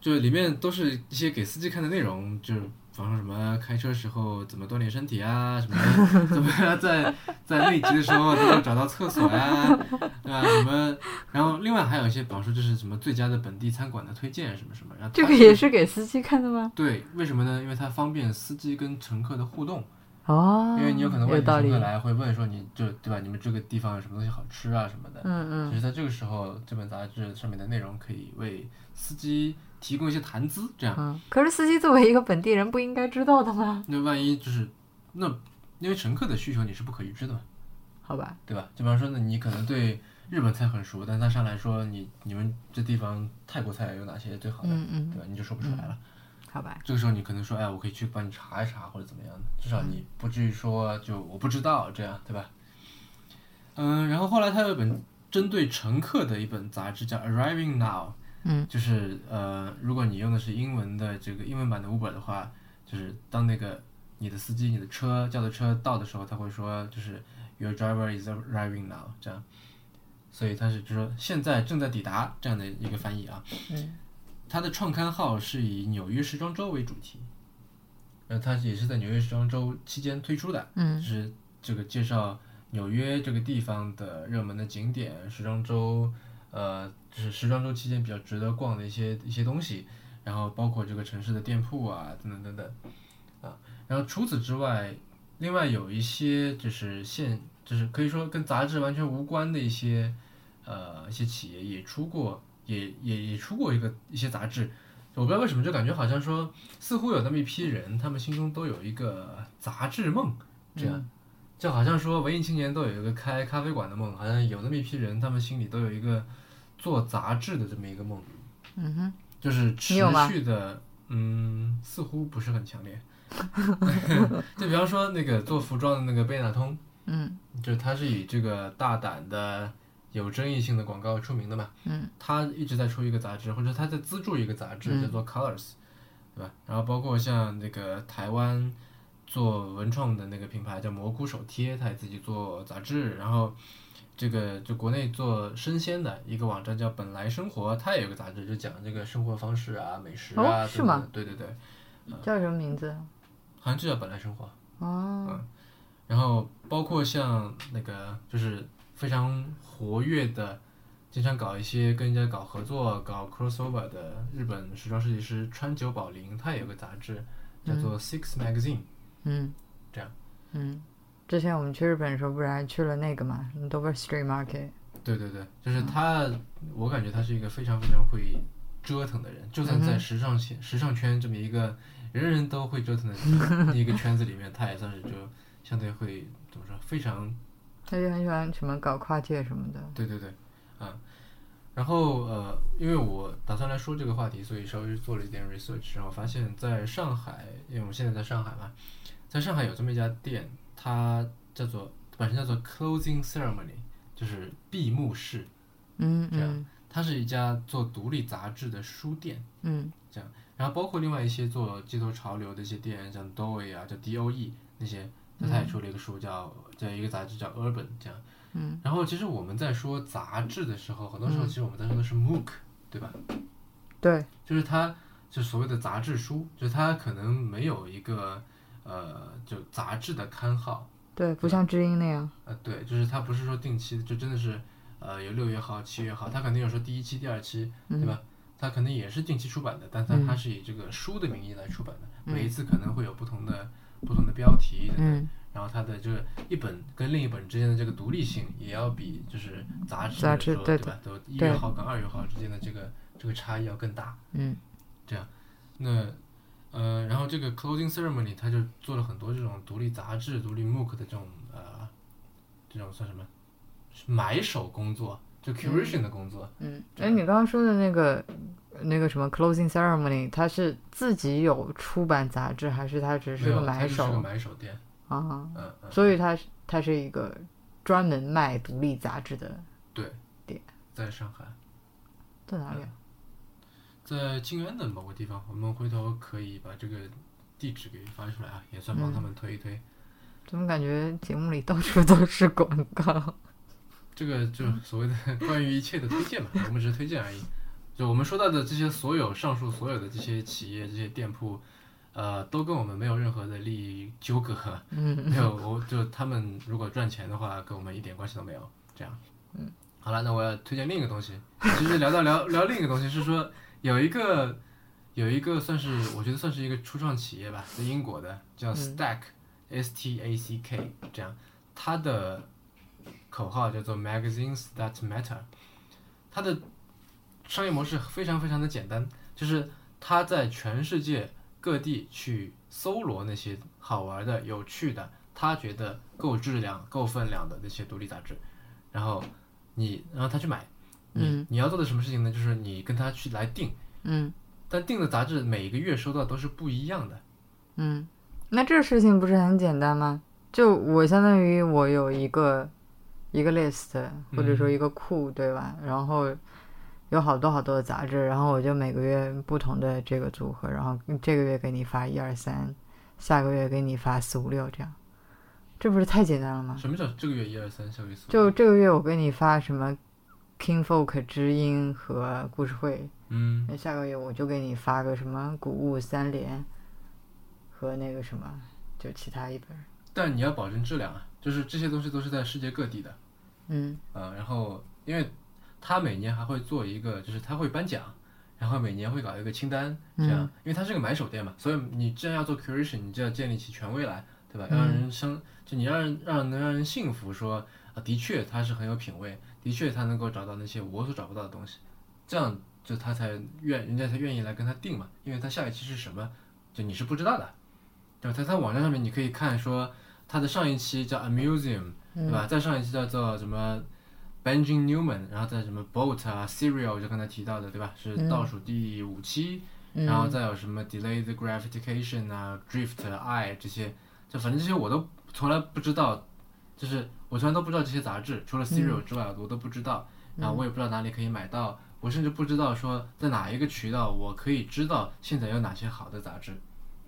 就是里面都是一些给司机看的内容，就是比方说什么开车时候怎么锻炼身体啊，[laughs] 什么怎么在在内急的时候怎么找到厕所呀、[laughs] 啊，什么，然后另外还有一些，比方说就是什么最佳的本地餐馆的推荐什么什么，然后这个也是给司机看的吗？对，为什么呢？因为它方便司机跟乘客的互动，哦，因为你有可能问乘客，来会问说你就对吧？你们这个地方有什么东西好吃啊什么的，嗯嗯，其实在这个时候，这本杂志上面的内容可以为司机提供一些谈资，这样。嗯，可是司机作为一个本地人，不应该知道的吗？那万一就是那，因为乘客的需求你是不可预知的嘛，好吧，对吧？就比方说，那你可能对日本菜很熟，但他上来说你你们这地方泰国菜有哪些最好的，嗯嗯，对吧？你就说不出来了。好吧，这个时候你可能说，哎，我可以去帮你查一查或者怎么样的，至少你不至于说就我不知道这样，对吧？嗯，然后后来他有一本针对乘客的一本杂志叫《Arriving Now》，嗯，就是呃，如果你用的是英文的这个英文版的 Uber 的话，就是当那个你的司机、你的车叫的车到的时候，他会说就是 Your driver is arriving now 这样，所以他是就说现在正在抵达这样的一个翻译啊。嗯，它的创刊号是以纽约时装周为主题，呃，它也是在纽约时装周期间推出的，嗯。就是这个介绍纽约这个地方的热门的景点，时装周，呃，就是时装周期间比较值得逛的一些一些东西，然后包括这个城市的店铺啊，等等等等，啊，然后除此之外，另外有一些就是现就是可以说跟杂志完全无关的一些呃一些企业也出过，也也也出过一个一些杂志。我不知道为什么，就感觉好像说，似乎有那么一批人，他们心中都有一个杂志梦，这样，就好像说文艺青年都有一个开咖啡馆的梦，好像有那么一批人，他们心里都有一个做杂志的这么一个梦，嗯哼，就是持续的，嗯，似乎不是很强烈。[laughs] 就比方说那个做服装的那个贝纳通，嗯就是他是以这个大胆的、有争议性的广告出名的嘛。嗯。他一直在出一个杂志，或者他在资助一个杂志，嗯叫做 Colors，对吧？然后包括像那个台湾做文创的那个品牌叫蘑菇手贴，他也自己做杂志。然后这个就国内做生鲜的一个网站叫本来生活，它也有个杂志，就讲这个生活方式啊、美食啊。哦是吗等等？对对对，叫什么名字？好像就叫本来生活。哦，嗯然后包括像那个就是非常活跃的，经常搞一些跟人家搞合作、搞 crossover 的日本时装设计师川久保玲，他也有个杂志叫做 Six Magazine。嗯，这样，嗯，之前我们去日本的时候，不是还去了那个嘛，Dover Street Market？对对对，就是他，我感觉他是一个非常非常会折腾的人，就算在时尚圈、时尚圈这么一个人人都会折腾的 [laughs] 一个圈子里面，他也算是就相对会怎么说，非常他就很喜欢什么搞跨界什么的。对对对，啊，然后呃，因为我打算来说这个话题，所以稍微做了一点 research，然后发现在上海，因为我们现在在上海嘛，在上海有这么一家店，它叫做本身叫做 closing ceremony，就是闭幕式，嗯这样嗯它是一家做独立杂志的书店，嗯这样然后包括另外一些做街头潮流的一些店，像 Doe 啊，叫 D O E 那些，那他也出了一个书叫叫一个杂志叫 Urban 这样。嗯。然后其实我们在说杂志的时候，很多时候其实我们在说的是 MOOC，对吧？对，就是它就所谓的杂志书，就是它可能没有一个呃就杂志的刊号，对，不像知音那样。呃对，就是它不是说定期的，就真的是呃有六月号、七月号，它肯定有说第一期、第二期，对吧？它可能也是定期出版的，但它它是以这个书的名义来出版的，每一次可能会有不同的不同的标题等等，嗯然后它的这个一本跟另一本之间的这个独立性，也要比就是杂志杂志对吧？都一月号跟二月号之间的这个这个差异要更大。嗯这样那呃，然后这个 closing ceremony 它就做了很多这种独立杂志、独立 MOOC 的这种呃这种算什么买手工作，就 curation 的工作。嗯。哎，你刚刚说的那个那个什么 closing ceremony，他是自己有出版杂志，还是他只没是个有它就是个买手买手店。啊？嗯嗯，所以他是他是一个专门卖独立杂志的，在上海，在哪里啊？在静安的某个地方，我们回头可以把这个地址给发出来啊，也算帮他们推一推。怎么感觉节目里到处都是广告？[laughs] 这个就所谓的 [laughs] 关于一切的推荐嘛，我们只是推荐而已。就我们说到的这些所有上述所有的这些企业、这些店铺，呃，都跟我们没有任何的利益纠葛，嗯没有，我就他们如果赚钱的话，跟我们一点关系都没有。这样，嗯，好了，那我要推荐另一个东西。其实聊到聊聊另一个东西是说，有一个有一个算是我觉得算是一个初创企业吧，在英国的叫 Stack，S T A C K，这样，它的口号叫做 Magazines That Matter，它的商业模式非常非常的简单，就是它在全世界各地去搜罗那些好玩的、有趣的，他觉得够质量、够分量的那些独立杂志，然后你让他去买，你你要做的什么事情呢？就是你跟他去来定，嗯但定的杂志每个月收到都是不一样的，嗯，那这个事情不是很简单吗？就我相当于我有一个一个 list 或者说一个库，对吧？然后有好多好多的杂志，然后我就每个月不同的这个组合，然后这个月给你发一二三，下个月给你发四五六这样，这不是太简单了吗？什么叫这个月一二三，下个月四？就这个月我给你发什么 King Folk 知音和故事会，嗯。那下个月我就给你发个什么谷物三联和那个什么，就其他一本。但你要保证质量啊，就是这些东西都是在世界各地的，嗯。呃，然后因为他每年还会做一个，就是他会颁奖，然后每年会搞一个清单，这样，因为它是个买手店嘛，所以你既然要做 curation，你就要建立起权威来，对吧？要让人相，就你让人让能让人信服说，啊，的确他是很有品位，的确他能够找到那些我所找不到的东西，这样就他才愿人家才愿意来跟他定嘛，因为他下一期是什么，就你是不知道的，对吧？在他网站上面你可以看说他的上一期叫 A Museum，对吧？再上一期叫做什么 Benjamin Newman，然后再什么 Boat 啊 Serial 就刚才提到的，对吧？是倒数第五期，然后再有什么 Delayed Gratification 啊 Drift Eye 这些，就反正这些我都从来不知道，就是我从来都不知道这些杂志，除了 Serial 之外，我都不知道，然后我也不知道哪里可以买到，我甚至不知道说在哪一个渠道我可以知道现在有哪些好的杂志。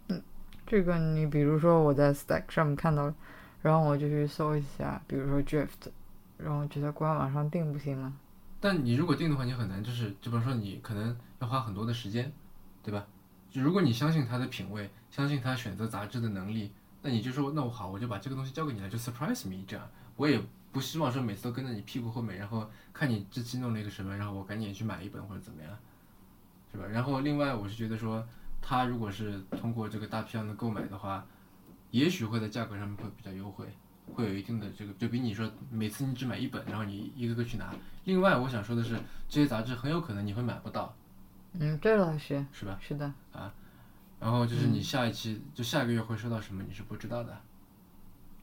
嗯这个你比如说我在 Stack 上面看到了，然后我就去搜一下，比如说 Drift，然后就在官网上订不行吗？但你如果订的话，你很难，就是就比如说你可能要花很多的时间，对吧？就如果你相信他的品味，相信他选择杂志的能力，那你就说那我好，我就把这个东西交给你了，就 surprise me 这样。我也不希望说每次都跟在你屁股后面，然后看你这期弄了一个什么，然后我赶紧去买一本或者怎么样，是吧？然后另外我是觉得说，他如果是通过这个大批量的购买的话，也许会在价格上面会比较优惠。会有一定的这个，就比你说每次你只买一本，然后你一个个去拿。另外，我想说的是，这些杂志很有可能你会买不到，嗯，这倒是，是吧？是的啊，然后就是你下一期，就下个月会收到什么，你是不知道的。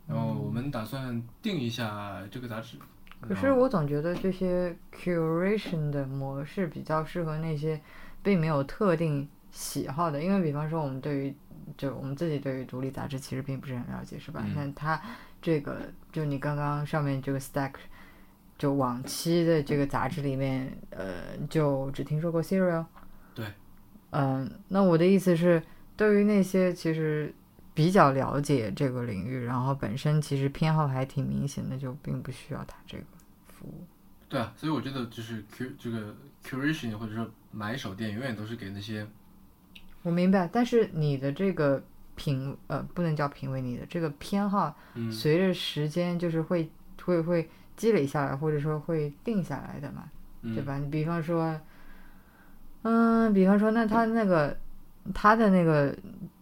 然后我们打算定一下这个杂志。可是我总觉得这些 curation 的模式比较适合那些并没有特定喜好的，因为比方说我们对于就我们自己对于独立杂志其实并不是很了解，是吧？嗯那它这个就你刚刚上面这个 stack 就往期的这个杂志里面，呃，就只听说过 Serial。对。嗯、那我的意思是，对于那些其实比较了解这个领域，然后本身其实偏好还挺明显的，就并不需要他这个服务。对啊，所以我觉得就是 cu 这个 curation 或者说买手店，永远都是给那些我明白，但是你的这个品呃，不能叫品味，你的这个偏好，嗯随着时间就是会会会积累下来，或者说会定下来的嘛，嗯对吧？你比方说，嗯，比方说，那他那个他的那个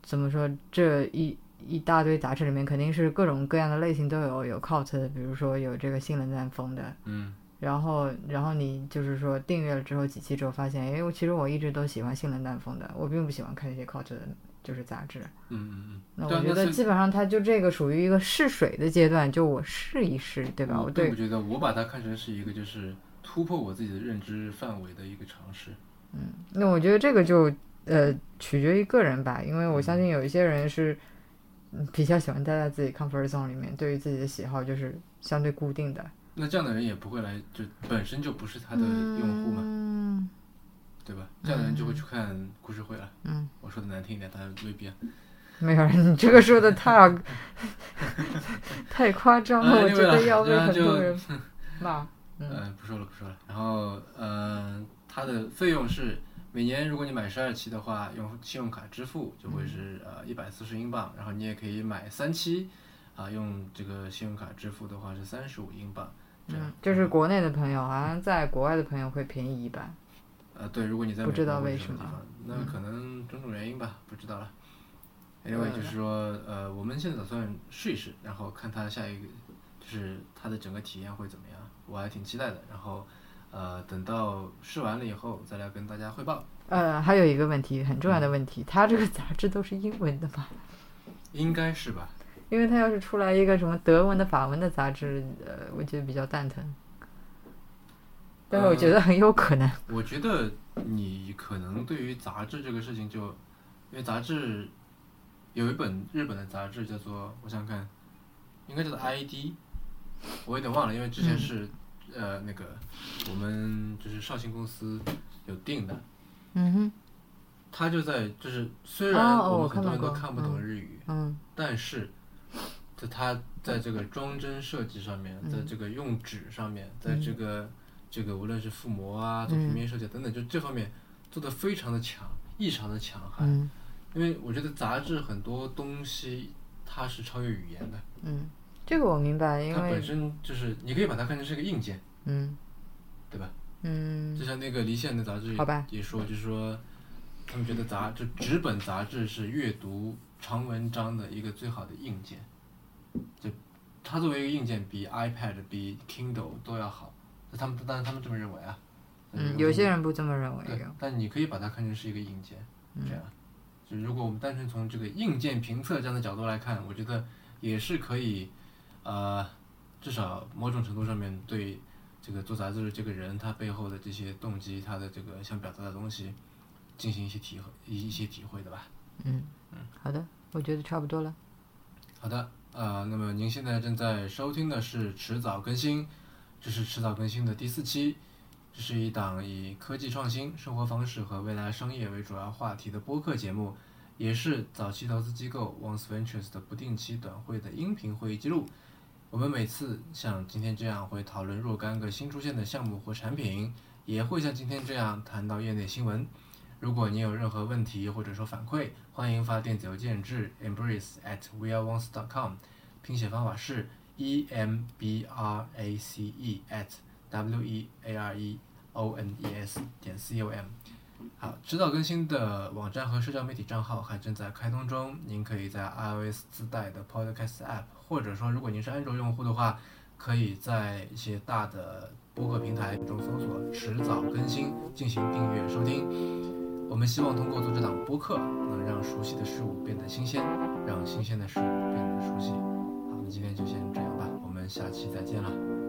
怎么说？这一一大堆杂志里面肯定是各种各样的类型都有，有 cult 的，比如说有这个性冷淡风的，嗯然后，然后你就是说订阅了之后几期之后，发现，哎，我其实我一直都喜欢性冷淡风的，我并不喜欢看一些 cult 的，就是杂志。嗯嗯嗯，那我觉得基本上它就这个属于一个试水的阶段，就我试一试，对吧？我对我不，觉得，我把它看成是一个就是突破我自己的认知范围的一个尝试。嗯那我觉得这个就呃取决于个人吧，因为我相信有一些人是嗯比较喜欢待在自己 comfort zone 里面，对于自己的喜好就是相对固定的。那这样的人也不会来，就本身就不是他的用户嘛，嗯对吧？这样的人就会去看故事会了。嗯，我说的难听一点，但未必啊。[laughs] 没有人，你这个说的太 [laughs] 太夸张了，哎我觉得要被很多 [laughs] 人骂。嗯嗯、不说了不说了。然后，嗯、他的费用是每年如果你买十二期的话，用信用卡支付就会是呃一百四十英镑，然后你也可以买三期，啊，用这个信用卡支付的话是三十五英镑。这样嗯，就是国内的朋友，好像在国外的朋友会便宜一半。呃，对，如果你在不知道为什么那嗯可能种种原因吧，不知道了。因为就是说，呃，我们现在打算试一试，然后看它下一个，就是它的整个体验会怎么样，我还挺期待的。然后，呃，等到试完了以后再来跟大家汇报。呃，还有一个问题，很重要的问题，它这个杂志都是英文的吧？[laughs] 应该是吧？因为它要是出来一个什么德文的、法文的杂志，呃，我觉得比较蛋疼。但是我觉得很有可能。我觉得你可能对于杂志这个事情就，因为杂志有一本日本的杂志叫做，我想想看，应该叫做 ID，我有点忘了，因为之前是、呃那个我们就是绍兴公司有订的，嗯哼，他就在就是虽然我我们很多人都看不懂嗯日语，嗯。但是就他在这个装帧设计上面，在这个用纸上面，在这个这个无论是覆膜啊、做平面设计等等，就这方面做的非常的强，异常的强悍。嗯。因为我觉得杂志很多东西它是超越语言的，嗯，这个我明白，因为它本身就是你可以把它看成是个硬件，嗯对吧？嗯就像那个离线的杂志好吧也说，就是说他们觉得杂就纸本杂志是阅读长文章的一个最好的硬件，就它作为一个硬件，比 iPad、比 Kindle 都要好。他们当然他们这么认为啊。嗯，有些人不这么认为。，但你可以把它看成是一个硬件，嗯这样。就如果我们单纯从这个硬件评测这样的角度来看，我觉得也是可以，呃，至少某种程度上面对这个做杂志的这个人他背后的这些动机，他的这个想表达的东西，进行一些体会一一些体会的吧。嗯好的，我觉得差不多了。好的，呃，那么您现在正在收听的是迟早更新，这是迟早更新的第四期，这是一档以科技创新、生活方式和未来商业为主要话题的播客节目，也是早期投资机构 Once Ventures 的不定期短会的音频会议记录。我们每次像今天这样会讨论若干个新出现的项目或产品，也会像今天这样谈到业内新闻。如果你有任何问题或者说反馈，欢迎发电子邮件至 embrace at weareones.com，拼写方法是 e m b r a c e at w e a r e o n e s 点 c o m。好，迟早更新的网站和社交媒体账号还正在开通中，您可以在 iOS 自带的 Podcast App，或者说如果您是安卓用户的话，可以在一些大的播客平台中搜索“迟早更新”进行订阅收听。我们希望通过做这档播客，能让熟悉的事物变得新鲜，让新鲜的事物变得熟悉。好，那今天就先这样吧，我们下期再见了。